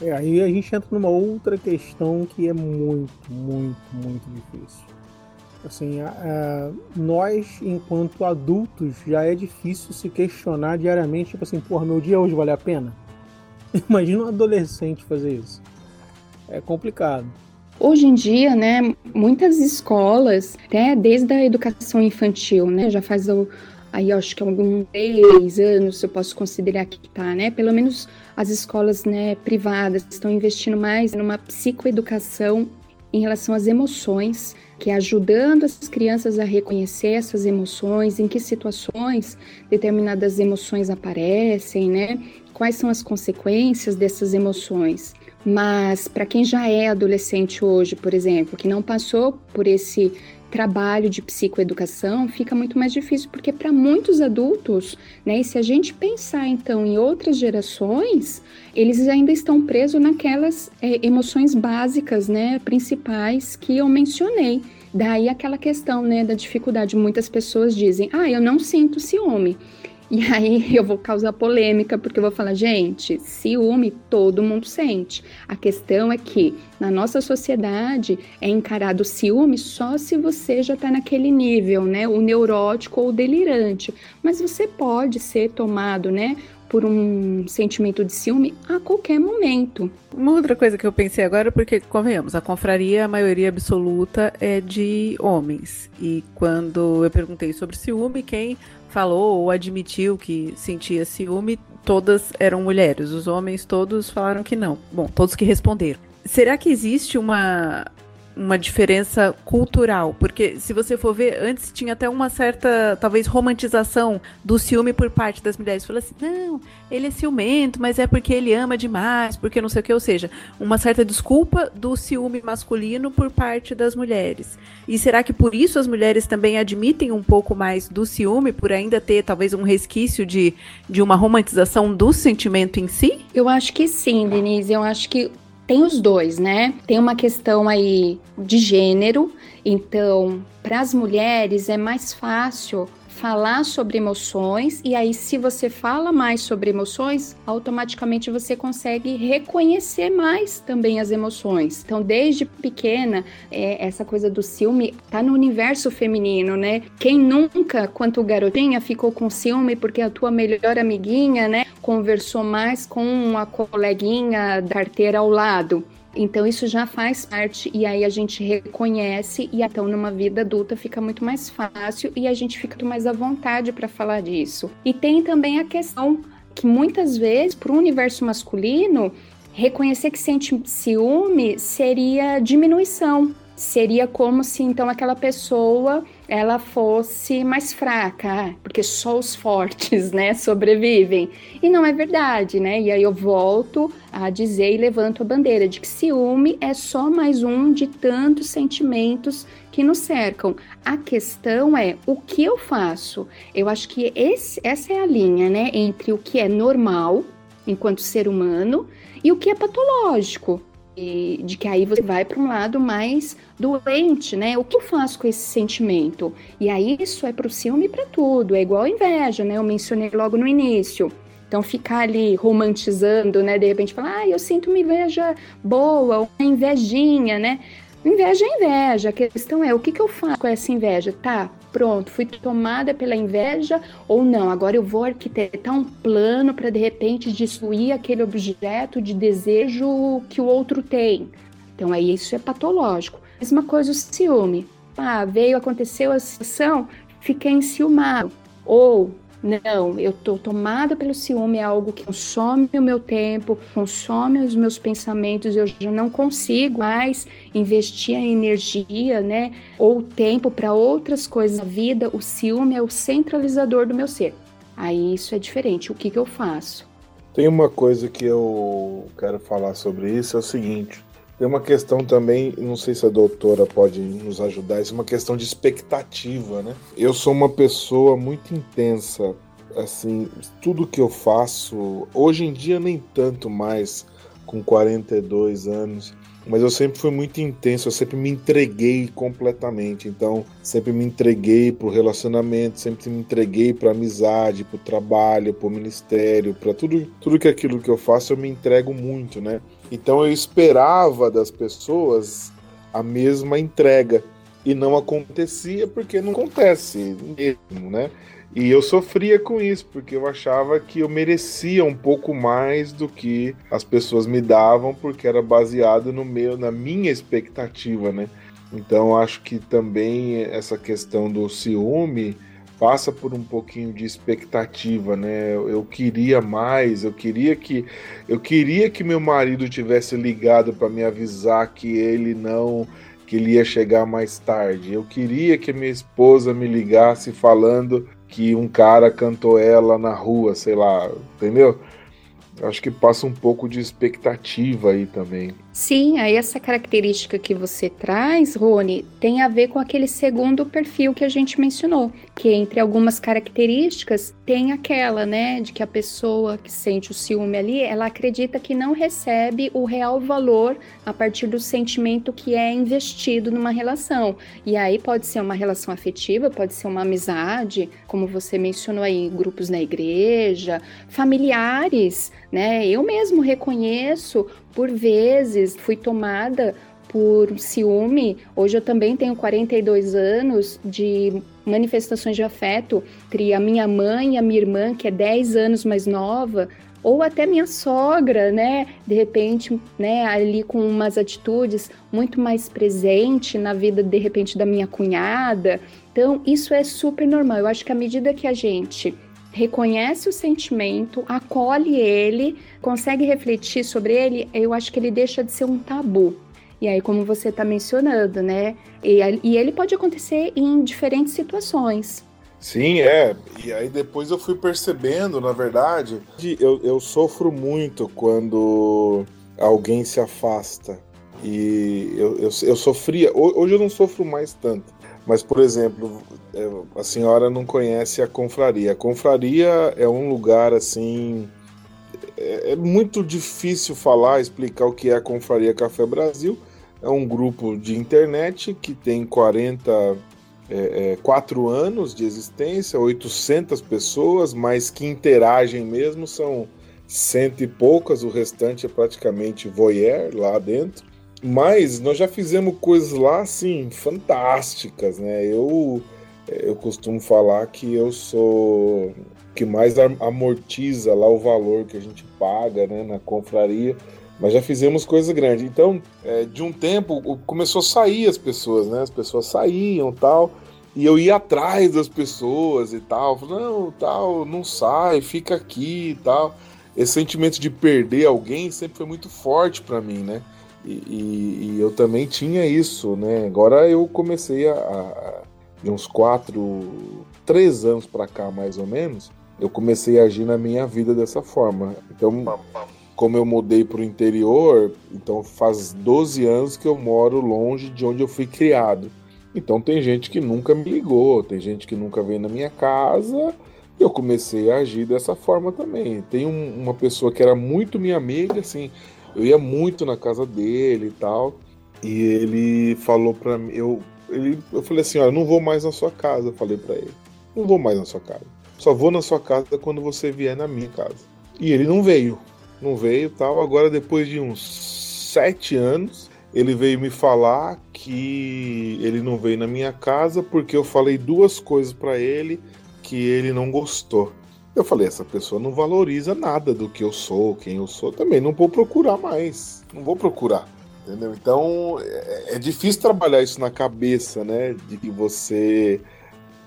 É, aí a gente entra numa outra questão que é muito, muito, muito difícil. Assim, a, a, nós, enquanto adultos, já é difícil se questionar diariamente, tipo assim, porra, meu dia hoje vale a pena? [LAUGHS] Imagina um adolescente fazer isso. É complicado. Hoje em dia, né, muitas escolas, até desde a educação infantil, né, já faz o, aí acho que alguns três anos eu posso considerar que tá, né? Pelo menos as escolas, né, privadas estão investindo mais numa psicoeducação em relação às emoções, que é ajudando as crianças a reconhecer essas emoções, em que situações determinadas emoções aparecem, né? Quais são as consequências dessas emoções? Mas para quem já é adolescente hoje, por exemplo, que não passou por esse trabalho de psicoeducação fica muito mais difícil, porque para muitos adultos, né, e se a gente pensar então em outras gerações, eles ainda estão presos naquelas é, emoções básicas, né, principais que eu mencionei. Daí aquela questão, né, da dificuldade. Muitas pessoas dizem, ah, eu não sinto ciúme. E aí [LAUGHS] eu vou causar polêmica, porque eu vou falar, gente, ciúme todo mundo sente. A questão é que na nossa sociedade é encarado ciúme só se você já está naquele nível, né? O neurótico ou delirante. Mas você pode ser tomado, né? por um sentimento de ciúme a qualquer momento. Uma outra coisa que eu pensei agora, porque, convenhamos, a confraria, a maioria absoluta é de homens. E quando eu perguntei sobre ciúme, quem falou ou admitiu que sentia ciúme, todas eram mulheres. Os homens todos falaram que não. Bom, todos que responderam. Será que existe uma uma diferença cultural, porque se você for ver, antes tinha até uma certa, talvez, romantização do ciúme por parte das mulheres. Fala assim, não, ele é ciumento, mas é porque ele ama demais, porque não sei o que, ou seja, uma certa desculpa do ciúme masculino por parte das mulheres. E será que por isso as mulheres também admitem um pouco mais do ciúme, por ainda ter talvez um resquício de, de uma romantização do sentimento em si? Eu acho que sim, Denise. Eu acho que tem os dois, né? Tem uma questão aí de gênero, então, para as mulheres é mais fácil falar sobre emoções, e aí, se você fala mais sobre emoções, automaticamente você consegue reconhecer mais também as emoções. Então, desde pequena, é, essa coisa do ciúme tá no universo feminino, né? Quem nunca, quanto garotinha, ficou com ciúme porque a tua melhor amiguinha, né, conversou mais com a coleguinha da carteira ao lado? Então isso já faz parte e aí a gente reconhece e então numa vida adulta fica muito mais fácil e a gente fica mais à vontade para falar disso. E tem também a questão que muitas vezes para o universo masculino reconhecer que sente ciúme seria diminuição, seria como se então aquela pessoa ela fosse mais fraca, porque só os fortes, né, sobrevivem. E não é verdade, né? E aí eu volto a dizer e levanto a bandeira de que ciúme é só mais um de tantos sentimentos que nos cercam. A questão é o que eu faço. Eu acho que esse, essa é a linha, né, entre o que é normal enquanto ser humano e o que é patológico, e de que aí você vai para um lado mais doente, né? O que eu faço com esse sentimento? E aí isso é para o ciúme para tudo, é igual a inveja, né? Eu mencionei logo no início. Então ficar ali romantizando, né? De repente falar, ah, eu sinto uma inveja boa, uma invejinha, né? Inveja é inveja. A questão é o que, que eu faço com essa inveja? Tá, pronto, fui tomada pela inveja ou não, agora eu vou arquitetar um plano para de repente destruir aquele objeto de desejo que o outro tem. Então aí isso é patológico. Mesma coisa o ciúme. Ah, veio, aconteceu a situação, fiquei enciumado. Ou não, eu tô tomada pelo ciúme, é algo que consome o meu tempo, consome os meus pensamentos, eu já não consigo mais investir a energia, né, ou tempo para outras coisas na vida. O ciúme é o centralizador do meu ser. Aí isso é diferente. O que, que eu faço? Tem uma coisa que eu quero falar sobre isso, é o seguinte. Tem uma questão também, não sei se a doutora pode nos ajudar, isso é uma questão de expectativa, né? Eu sou uma pessoa muito intensa, assim, tudo que eu faço, hoje em dia nem tanto mais, com 42 anos, mas eu sempre fui muito intenso, eu sempre me entreguei completamente. Então, sempre me entreguei pro relacionamento, sempre me entreguei pra amizade, pro trabalho, pro ministério, para tudo, tudo que aquilo que eu faço, eu me entrego muito, né? Então eu esperava das pessoas a mesma entrega e não acontecia porque não acontece mesmo, né? E eu sofria com isso, porque eu achava que eu merecia um pouco mais do que as pessoas me davam, porque era baseado no meu, na minha expectativa, né? Então acho que também essa questão do ciúme passa por um pouquinho de expectativa, né? Eu, queria mais, eu queria que eu queria que meu marido tivesse ligado para me avisar que ele não que ele ia chegar mais tarde. Eu queria que minha esposa me ligasse falando que um cara cantou ela na rua, sei lá, entendeu? Acho que passa um pouco de expectativa aí também. Sim, aí essa característica que você traz, Rony, tem a ver com aquele segundo perfil que a gente mencionou, que entre algumas características tem aquela, né, de que a pessoa que sente o ciúme ali, ela acredita que não recebe o real valor a partir do sentimento que é investido numa relação. E aí pode ser uma relação afetiva, pode ser uma amizade, como você mencionou aí, grupos na igreja, familiares, né? Eu mesmo reconheço por vezes fui tomada por ciúme. Hoje eu também tenho 42 anos de manifestações de afeto entre a minha mãe e a minha irmã, que é 10 anos mais nova, ou até minha sogra, né? De repente, né, ali com umas atitudes muito mais presente na vida de repente da minha cunhada. Então, isso é super normal. Eu acho que à medida que a gente reconhece o sentimento, acolhe ele, consegue refletir sobre ele, eu acho que ele deixa de ser um tabu. E aí, como você está mencionando, né? E, e ele pode acontecer em diferentes situações. Sim, é. E aí depois eu fui percebendo, na verdade, eu, eu sofro muito quando alguém se afasta. E eu, eu, eu sofria. Hoje eu não sofro mais tanto. Mas, por exemplo, é, a senhora não conhece a confraria. A confraria é um lugar assim. É, é muito difícil falar, explicar o que é a Confraria Café Brasil. É um grupo de internet que tem 40, é, é, 4 anos de existência, 800 pessoas, mas que interagem mesmo são cento e poucas, o restante é praticamente voyeur lá dentro. Mas nós já fizemos coisas lá, assim, fantásticas, né? Eu, eu costumo falar que eu sou que mais amortiza lá o valor que a gente paga né, na confraria. Mas já fizemos coisas grandes. Então, é, de um tempo, começou a sair as pessoas, né? As pessoas saíam tal. E eu ia atrás das pessoas e tal. Não, tal, não sai, fica aqui e tal. Esse sentimento de perder alguém sempre foi muito forte para mim, né? E, e, eu também tinha isso, né? Agora eu comecei a, a de uns quatro, três anos para cá, mais ou menos, eu comecei a agir na minha vida dessa forma. Então, como eu mudei para o interior, então faz 12 anos que eu moro longe de onde eu fui criado. Então tem gente que nunca me ligou, tem gente que nunca veio na minha casa. E eu comecei a agir dessa forma também. Tem um, uma pessoa que era muito minha amiga, assim, eu ia muito na casa dele e tal. E ele falou pra mim, eu, ele, eu falei assim, olha, não vou mais na sua casa, falei para ele. Não vou mais na sua casa. Só vou na sua casa quando você vier na minha casa. E ele não veio. Não veio tal. Agora, depois de uns sete anos, ele veio me falar que ele não veio na minha casa porque eu falei duas coisas para ele que ele não gostou. Eu falei, essa pessoa não valoriza nada do que eu sou, quem eu sou, também não vou procurar mais. Não vou procurar. Entendeu? Então é, é difícil trabalhar isso na cabeça, né? De que você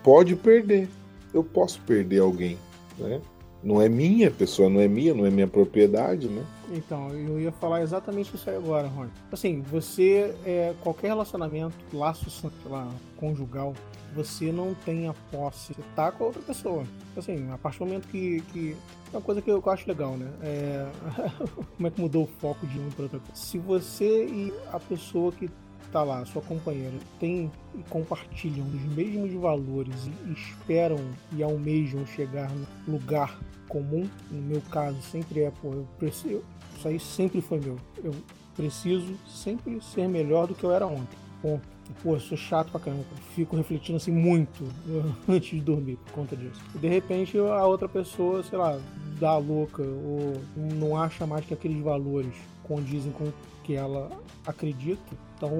pode perder. Eu posso perder alguém, né? Não é minha pessoa, não é minha, não é minha propriedade, né? Então, eu ia falar exatamente isso aí agora, Rony. Assim, você, é, qualquer relacionamento, laço, sei lá, conjugal, você não tem a posse, você tá com outra pessoa. Assim, a partir do momento que. que é uma coisa que eu, que eu acho legal, né? É, [LAUGHS] como é que mudou o foco de um para outra coisa? Se você e a pessoa que tá lá, sua companheira, tem e compartilham os mesmos valores e esperam e almejam chegar no lugar comum, no meu caso sempre é, pô, eu preciso, isso aí sempre foi meu. Eu preciso sempre ser melhor do que eu era ontem. Ponto. Pô, eu sou chato pra caramba. Fico refletindo assim muito [LAUGHS] antes de dormir por conta disso. E de repente a outra pessoa, sei lá, dá louca ou não acha mais que aqueles valores condizem com o que ela acredita, então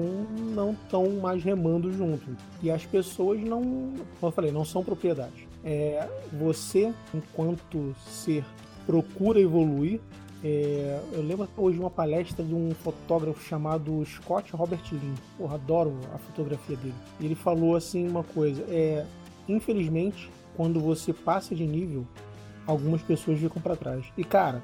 não estão mais remando junto. E as pessoas não, como eu falei, não são propriedade. É, você, enquanto ser, procura evoluir, é, eu lembro hoje uma palestra de um fotógrafo chamado Scott Robert Lin. Porra, adoro a fotografia dele. Ele falou assim uma coisa: é, infelizmente, quando você passa de nível, algumas pessoas ficam para trás. E cara,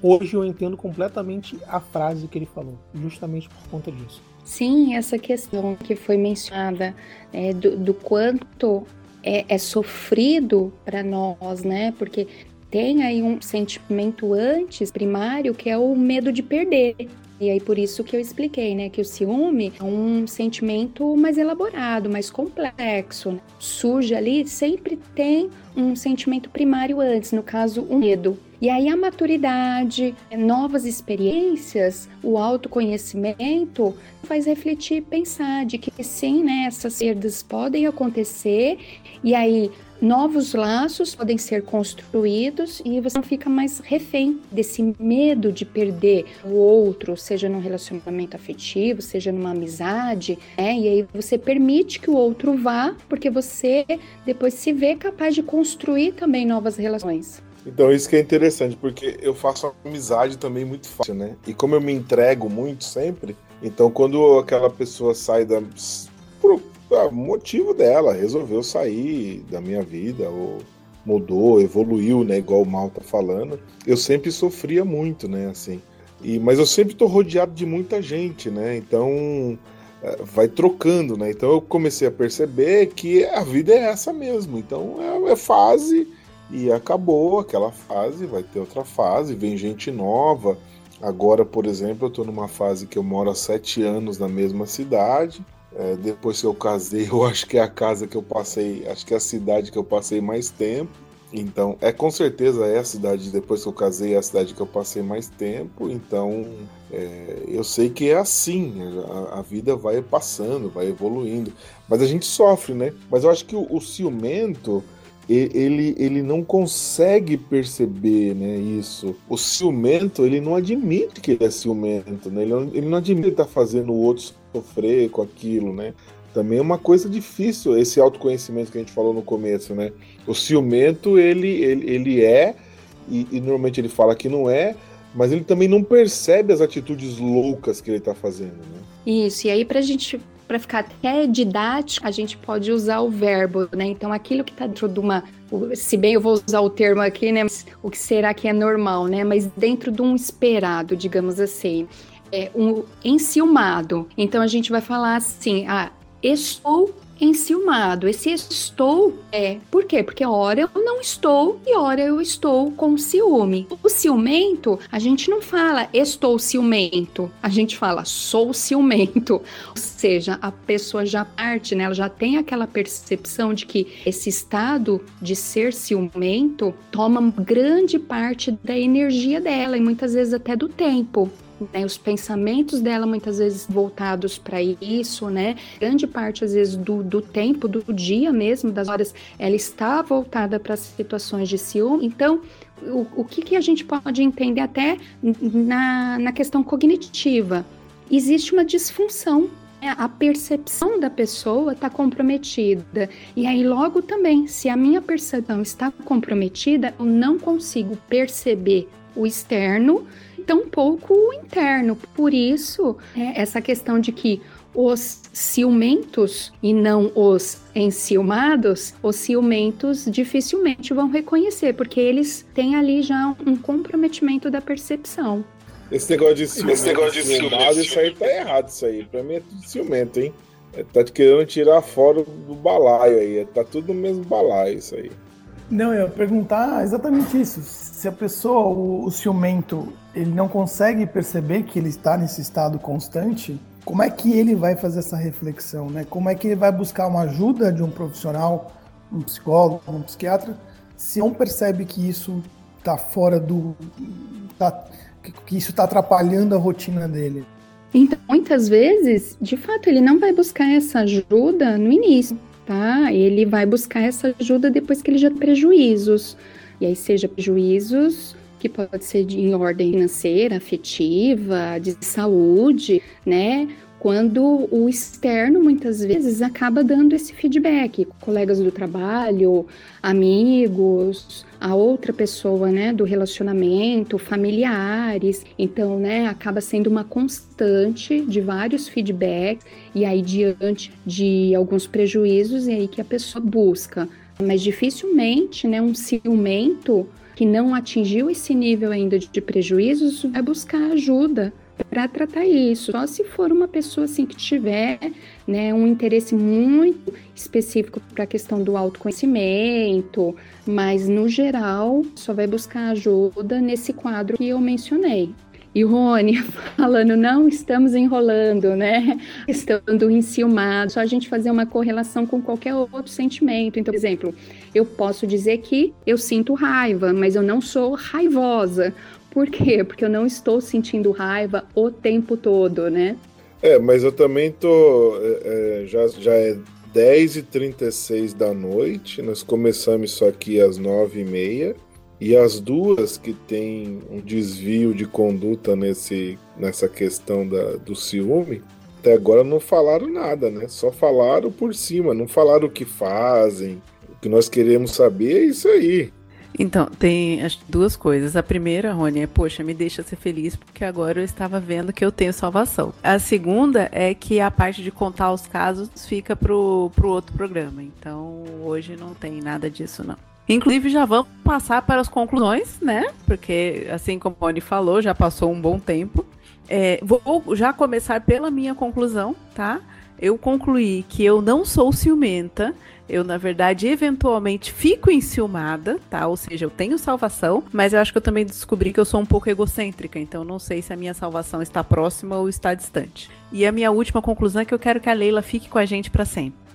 hoje eu entendo completamente a frase que ele falou, justamente por conta disso. Sim, essa questão que foi mencionada é, do, do quanto é, é sofrido para nós, né? Porque tem aí um sentimento antes, primário, que é o medo de perder. E aí por isso que eu expliquei, né, que o ciúme é um sentimento mais elaborado, mais complexo. Né? Surge ali, sempre tem um sentimento primário antes, no caso, o medo. E aí a maturidade, novas experiências, o autoconhecimento faz refletir, pensar de que sim, né, essas perdas podem acontecer e aí novos laços podem ser construídos e você não fica mais refém desse medo de perder o outro, seja num relacionamento afetivo, seja numa amizade, né? E aí você permite que o outro vá, porque você depois se vê capaz de construir também novas relações. Então isso que é interessante, porque eu faço amizade também muito fácil, né? E como eu me entrego muito sempre, então quando aquela pessoa sai da ah, motivo dela, resolveu sair da minha vida ou mudou, evoluiu, né, igual o Mal tá falando. Eu sempre sofria muito, né, assim. E mas eu sempre tô rodeado de muita gente, né? Então é, vai trocando, né? Então eu comecei a perceber que a vida é essa mesmo. Então é, é fase e acabou aquela fase, vai ter outra fase, vem gente nova. Agora, por exemplo, eu estou numa fase que eu moro há sete anos na mesma cidade. É, depois que eu casei, [LAUGHS] eu acho que é a casa que eu passei, acho que é a cidade que eu passei mais tempo. Então, é com certeza é a cidade, depois que eu casei, é a cidade que eu passei mais tempo. Então, é, eu sei que é assim, a, a, vida vai passando, vai evoluindo. Mas a gente sofre, né? Mas eu acho que o, o ciumento, ele, ele não consegue perceber né, isso. O ciumento, ele não admite que ele é ciumento, né? Ele não, ele não admite estar tá fazendo o outro sofrer com aquilo, né? Também é uma coisa difícil esse autoconhecimento que a gente falou no começo, né? O ciumento, ele, ele, ele é, e, e normalmente ele fala que não é, mas ele também não percebe as atitudes loucas que ele está fazendo, né? Isso, e aí pra gente para ficar até didático, a gente pode usar o verbo, né? Então, aquilo que está dentro de uma. Se bem eu vou usar o termo aqui, né? O que será que é normal, né? Mas dentro de um esperado, digamos assim. É um enciumado. Então, a gente vai falar assim: ah, estou enciumado. Esse estou é. Por quê? Porque hora eu não estou e hora eu estou com ciúme. O ciumento, a gente não fala estou ciumento, a gente fala sou ciumento. Ou seja, a pessoa já parte, né? Ela já tem aquela percepção de que esse estado de ser ciumento toma grande parte da energia dela e muitas vezes até do tempo né, os pensamentos dela muitas vezes voltados para isso, né? Grande parte às vezes do, do tempo, do dia mesmo, das horas, ela está voltada para situações de ciúme. Então, o, o que, que a gente pode entender até na, na questão cognitiva? existe uma disfunção né? a percepção da pessoa está comprometida. E aí, logo também, se a minha percepção está comprometida, eu não consigo perceber o externo, tampouco o interno. Por isso, é, essa questão de que os ciumentos e não os enciumados, os ciumentos dificilmente vão reconhecer, porque eles têm ali já um comprometimento da percepção. Esse negócio de ciumento, Esse negócio de ciumento, isso aí tá errado, isso aí. Pra mim é tudo ciumento, hein? É, tá querendo tirar fora do balaio aí. Tá tudo no mesmo balaio isso aí. Não, eu ia perguntar exatamente isso. Se a pessoa, o, o ciumento, ele não consegue perceber que ele está nesse estado constante, como é que ele vai fazer essa reflexão, né? Como é que ele vai buscar uma ajuda de um profissional, um psicólogo, um psiquiatra, se não percebe que isso está fora do. Tá, que isso está atrapalhando a rotina dele. Então, muitas vezes, de fato, ele não vai buscar essa ajuda no início, tá? Ele vai buscar essa ajuda depois que ele já tem prejuízos. E aí, seja prejuízos que pode ser de ordem financeira, afetiva, de saúde, né? quando o externo muitas vezes acaba dando esse feedback, colegas do trabalho, amigos, a outra pessoa, né, do relacionamento, familiares. Então, né, acaba sendo uma constante de vários feedbacks e aí diante de alguns prejuízos e aí que a pessoa busca. Mas dificilmente, né, um ciumento que não atingiu esse nível ainda de prejuízos vai buscar ajuda para tratar isso. Só se for uma pessoa assim que tiver, né, um interesse muito específico para a questão do autoconhecimento, mas no geral só vai buscar ajuda nesse quadro que eu mencionei. E Rony [LAUGHS] falando, não estamos enrolando, né? Estando enciumado, só a gente fazer uma correlação com qualquer outro sentimento. Então, por exemplo, eu posso dizer que eu sinto raiva, mas eu não sou raivosa. Por quê? Porque eu não estou sentindo raiva o tempo todo, né? É, mas eu também tô. É, é já, já é 10h36 da noite, nós começamos isso aqui às 9h30. E as duas que têm um desvio de conduta nesse, nessa questão da, do ciúme, até agora não falaram nada, né? Só falaram por cima, não falaram o que fazem. O que nós queremos saber é isso aí. Então, tem as duas coisas. A primeira, Rony, é, poxa, me deixa ser feliz porque agora eu estava vendo que eu tenho salvação. A segunda é que a parte de contar os casos fica pro, pro outro programa. Então, hoje não tem nada disso, não. Inclusive, já vamos passar para as conclusões, né? Porque, assim como o Rony falou, já passou um bom tempo. É, vou já começar pela minha conclusão, tá? Eu concluí que eu não sou ciumenta, eu, na verdade, eventualmente fico enciumada, tá? Ou seja, eu tenho salvação, mas eu acho que eu também descobri que eu sou um pouco egocêntrica, então não sei se a minha salvação está próxima ou está distante. E a minha última conclusão é que eu quero que a Leila fique com a gente para sempre.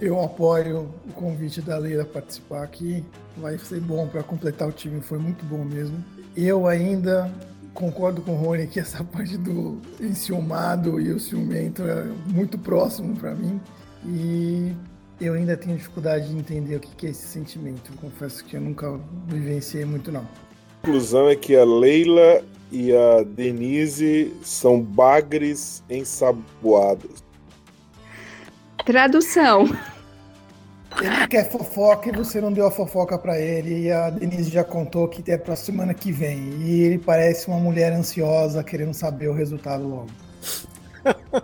Eu apoio o convite da Leila participar aqui. Vai ser bom para completar o time, foi muito bom mesmo. Eu ainda concordo com o Rony que essa [LAUGHS] parte do enciumado e o ciumento é muito próximo para mim. E eu ainda tenho dificuldade de entender o que é esse sentimento. Confesso que eu nunca vivenciei muito, não. A conclusão é que a Leila e a Denise são bagres ensaboados. Tradução. Ele quer fofoca e você não deu a fofoca para ele. E a Denise já contou que é pra semana que vem. E ele parece uma mulher ansiosa, querendo saber o resultado logo. [LAUGHS]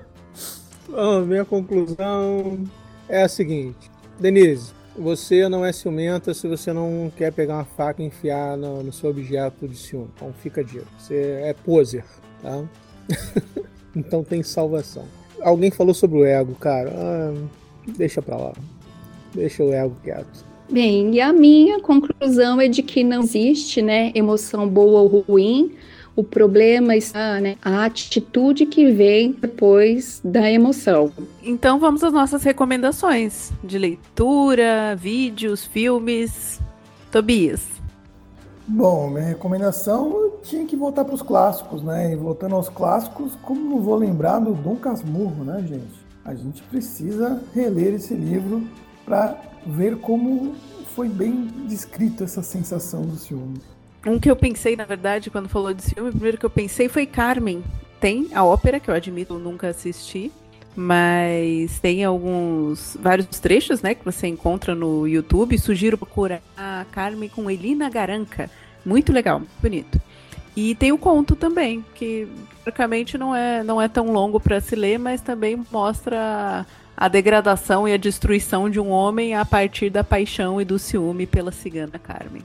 Bom, minha conclusão é a seguinte: Denise, você não é ciumenta se você não quer pegar uma faca e enfiar no, no seu objeto de ciúme. Então fica a dica. Você é poser, tá? [LAUGHS] então tem salvação. Alguém falou sobre o ego, cara. Ah, deixa pra lá. Deixa o ego quieto. Bem, e a minha conclusão é de que não existe, né, emoção boa ou ruim o problema está né, a atitude que vem depois da emoção. Então vamos às nossas recomendações de leitura, vídeos, filmes. Tobias. Bom, minha recomendação tinha que voltar para os clássicos, né? E voltando aos clássicos, como não vou lembrar do Dom Casmurro, né, gente? A gente precisa reler esse livro para ver como foi bem descrito essa sensação do ciúme. Um que eu pensei, na verdade, quando falou de filme, o primeiro que eu pensei foi Carmen. tem a ópera, que eu admito nunca assisti, mas tem alguns vários trechos, né, que você encontra no YouTube. Sugiro procurar a Carmen com Elina Garanca. Muito legal, muito bonito. E tem o conto também, que praticamente não é, não é tão longo para se ler, mas também mostra a degradação e a destruição de um homem a partir da paixão e do ciúme pela cigana Carmen.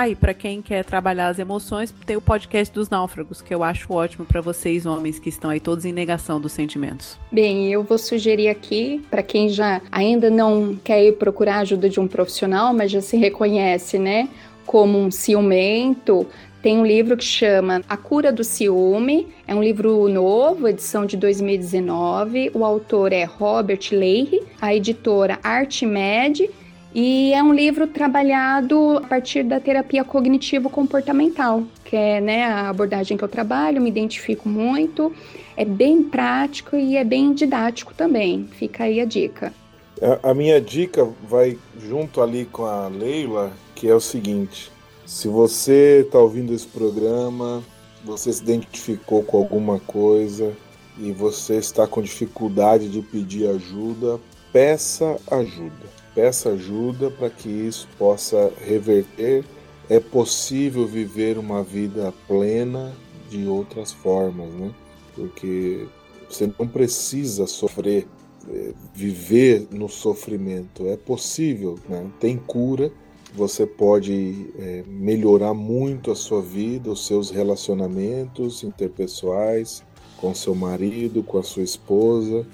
Ah, e para quem quer trabalhar as emoções, tem o podcast dos náufragos, que eu acho ótimo para vocês, homens que estão aí todos em negação dos sentimentos. Bem, eu vou sugerir aqui, para quem já ainda não quer ir procurar a ajuda de um profissional, mas já se reconhece, né, como um ciumento, tem um livro que chama A Cura do Ciúme, é um livro novo, edição de 2019. O autor é Robert Leahy, a editora Artmed e é um livro trabalhado a partir da terapia cognitivo-comportamental, que é né, a abordagem que eu trabalho, me identifico muito. É bem prático e é bem didático também. Fica aí a dica. A, a minha dica vai junto ali com a Leila, que é o seguinte: se você está ouvindo esse programa, você se identificou com alguma coisa e você está com dificuldade de pedir ajuda, peça ajuda peça ajuda para que isso possa reverter. É possível viver uma vida plena de outras formas, né? Porque você não precisa sofrer, é, viver no sofrimento. É possível, né? Tem cura. Você pode é, melhorar muito a sua vida, os seus relacionamentos interpessoais com seu marido, com a sua esposa.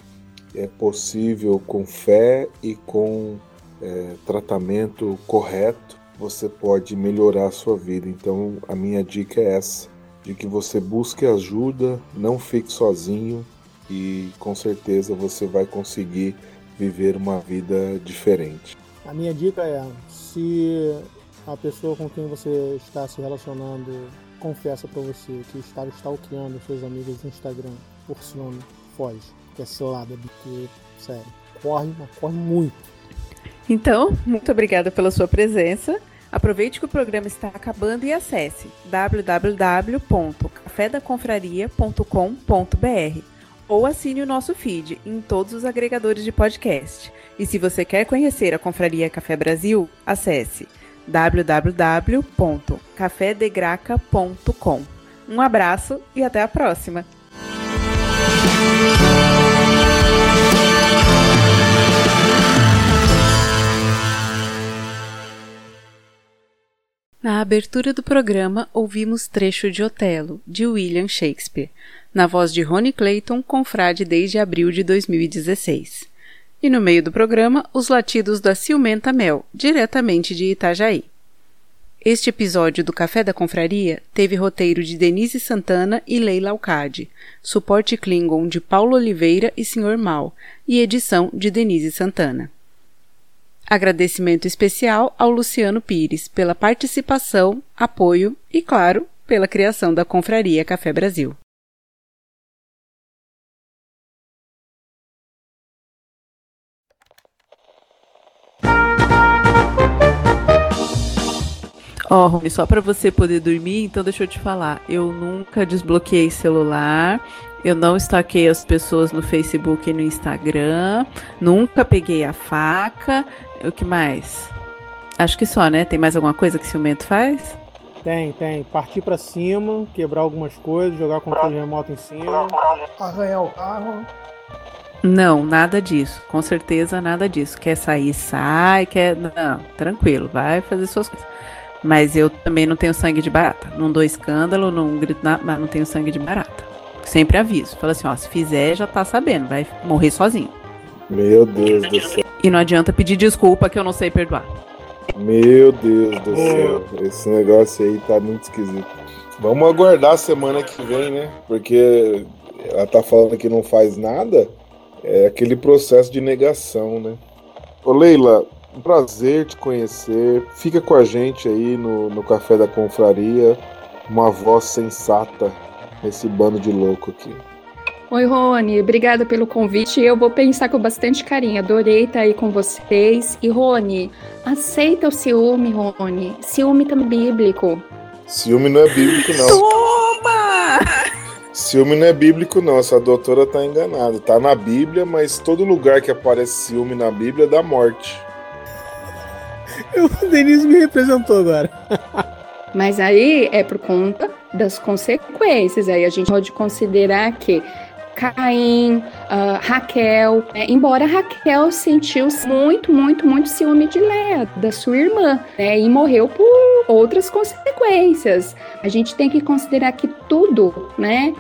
É possível com fé e com é, tratamento correto, você pode melhorar a sua vida. Então, a minha dica é essa: de que você busque ajuda, não fique sozinho e com certeza você vai conseguir viver uma vida diferente. A minha dica é: se a pessoa com quem você está se relacionando confessa para você que está stalkeando seus amigos no Instagram por ciúme, foge, que é cilada, porque, sério, corre, mas corre muito então, muito obrigada pela sua presença. Aproveite que o programa está acabando e acesse www.cafedaconfraria.com.br ou assine o nosso feed em todos os agregadores de podcast. E se você quer conhecer a Confraria Café Brasil, acesse www.cafedegraca.com. Um abraço e até a próxima! Na abertura do programa, ouvimos trecho de Otelo, de William Shakespeare, na voz de Rony Clayton, confrade desde abril de 2016. E no meio do programa, os latidos da Ciumenta Mel, diretamente de Itajaí. Este episódio do Café da Confraria teve roteiro de Denise Santana e Leila Alcade, suporte Klingon de Paulo Oliveira e Sr. Mal, e edição de Denise Santana. Agradecimento especial ao Luciano Pires pela participação, apoio e, claro, pela criação da Confraria Café Brasil. Ó, oh, só para você poder dormir, então deixa eu te falar. Eu nunca desbloqueei celular, eu não stalkeei as pessoas no Facebook e no Instagram, nunca peguei a faca. O que mais? Acho que só, né? Tem mais alguma coisa que ciumento faz? Tem, tem. Partir para cima, quebrar algumas coisas, jogar controle remoto em cima. Arranhar o carro. Não, nada disso. Com certeza nada disso. Quer sair, sai. Quer. Não, tranquilo, vai fazer suas coisas. Mas eu também não tenho sangue de barata. Não dou escândalo, não grito nada, mas não tenho sangue de barata. Sempre aviso. Fala assim, ó, se fizer, já tá sabendo, vai morrer sozinho. Meu Deus do céu. E não adianta pedir desculpa que eu não sei perdoar. Meu Deus do céu. Esse negócio aí tá muito esquisito. Vamos aguardar a semana que vem, né? Porque ela tá falando que não faz nada. É aquele processo de negação, né? Ô Leila, um prazer te conhecer. Fica com a gente aí no, no Café da Confraria. Uma voz sensata nesse bando de louco aqui. Oi, Rony, obrigada pelo convite. Eu vou pensar com bastante carinho. Adorei estar aí com vocês. E, Rony, aceita o ciúme, Rony. Ciúme também é bíblico. Ciúme não é bíblico, não. Toma! Ciúme não é bíblico, não. Essa doutora tá enganada. Tá na Bíblia, mas todo lugar que aparece ciúme na Bíblia dá morte. [LAUGHS] O Denise me representou agora. Mas aí é por conta das consequências. Aí a gente pode considerar que Caim, uh, Raquel, né? embora Raquel sentiu muito, muito, muito ciúme de Léa, da sua irmã, né? e morreu por outras consequências. A gente tem que considerar que tudo, né,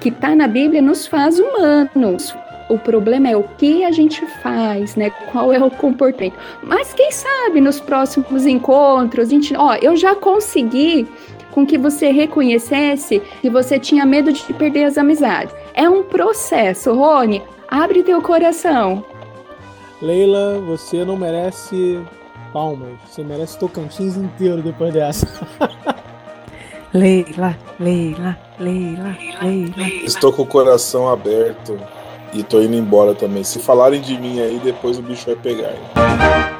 que está na Bíblia nos faz humanos. O problema é o que a gente faz, né? Qual é o comportamento. Mas quem sabe nos próximos encontros, a gente, ó, eu já consegui com que você reconhecesse que você tinha medo de perder as amizades. É um processo, Rony. Abre teu coração. Leila, você não merece palmas. Você merece Tocantins inteiro depois dessa. [LAUGHS] Leila, Leila, Leila, Leila. Estou com o coração aberto e tô indo embora também. Se falarem de mim aí, depois o bicho vai pegar. Hein?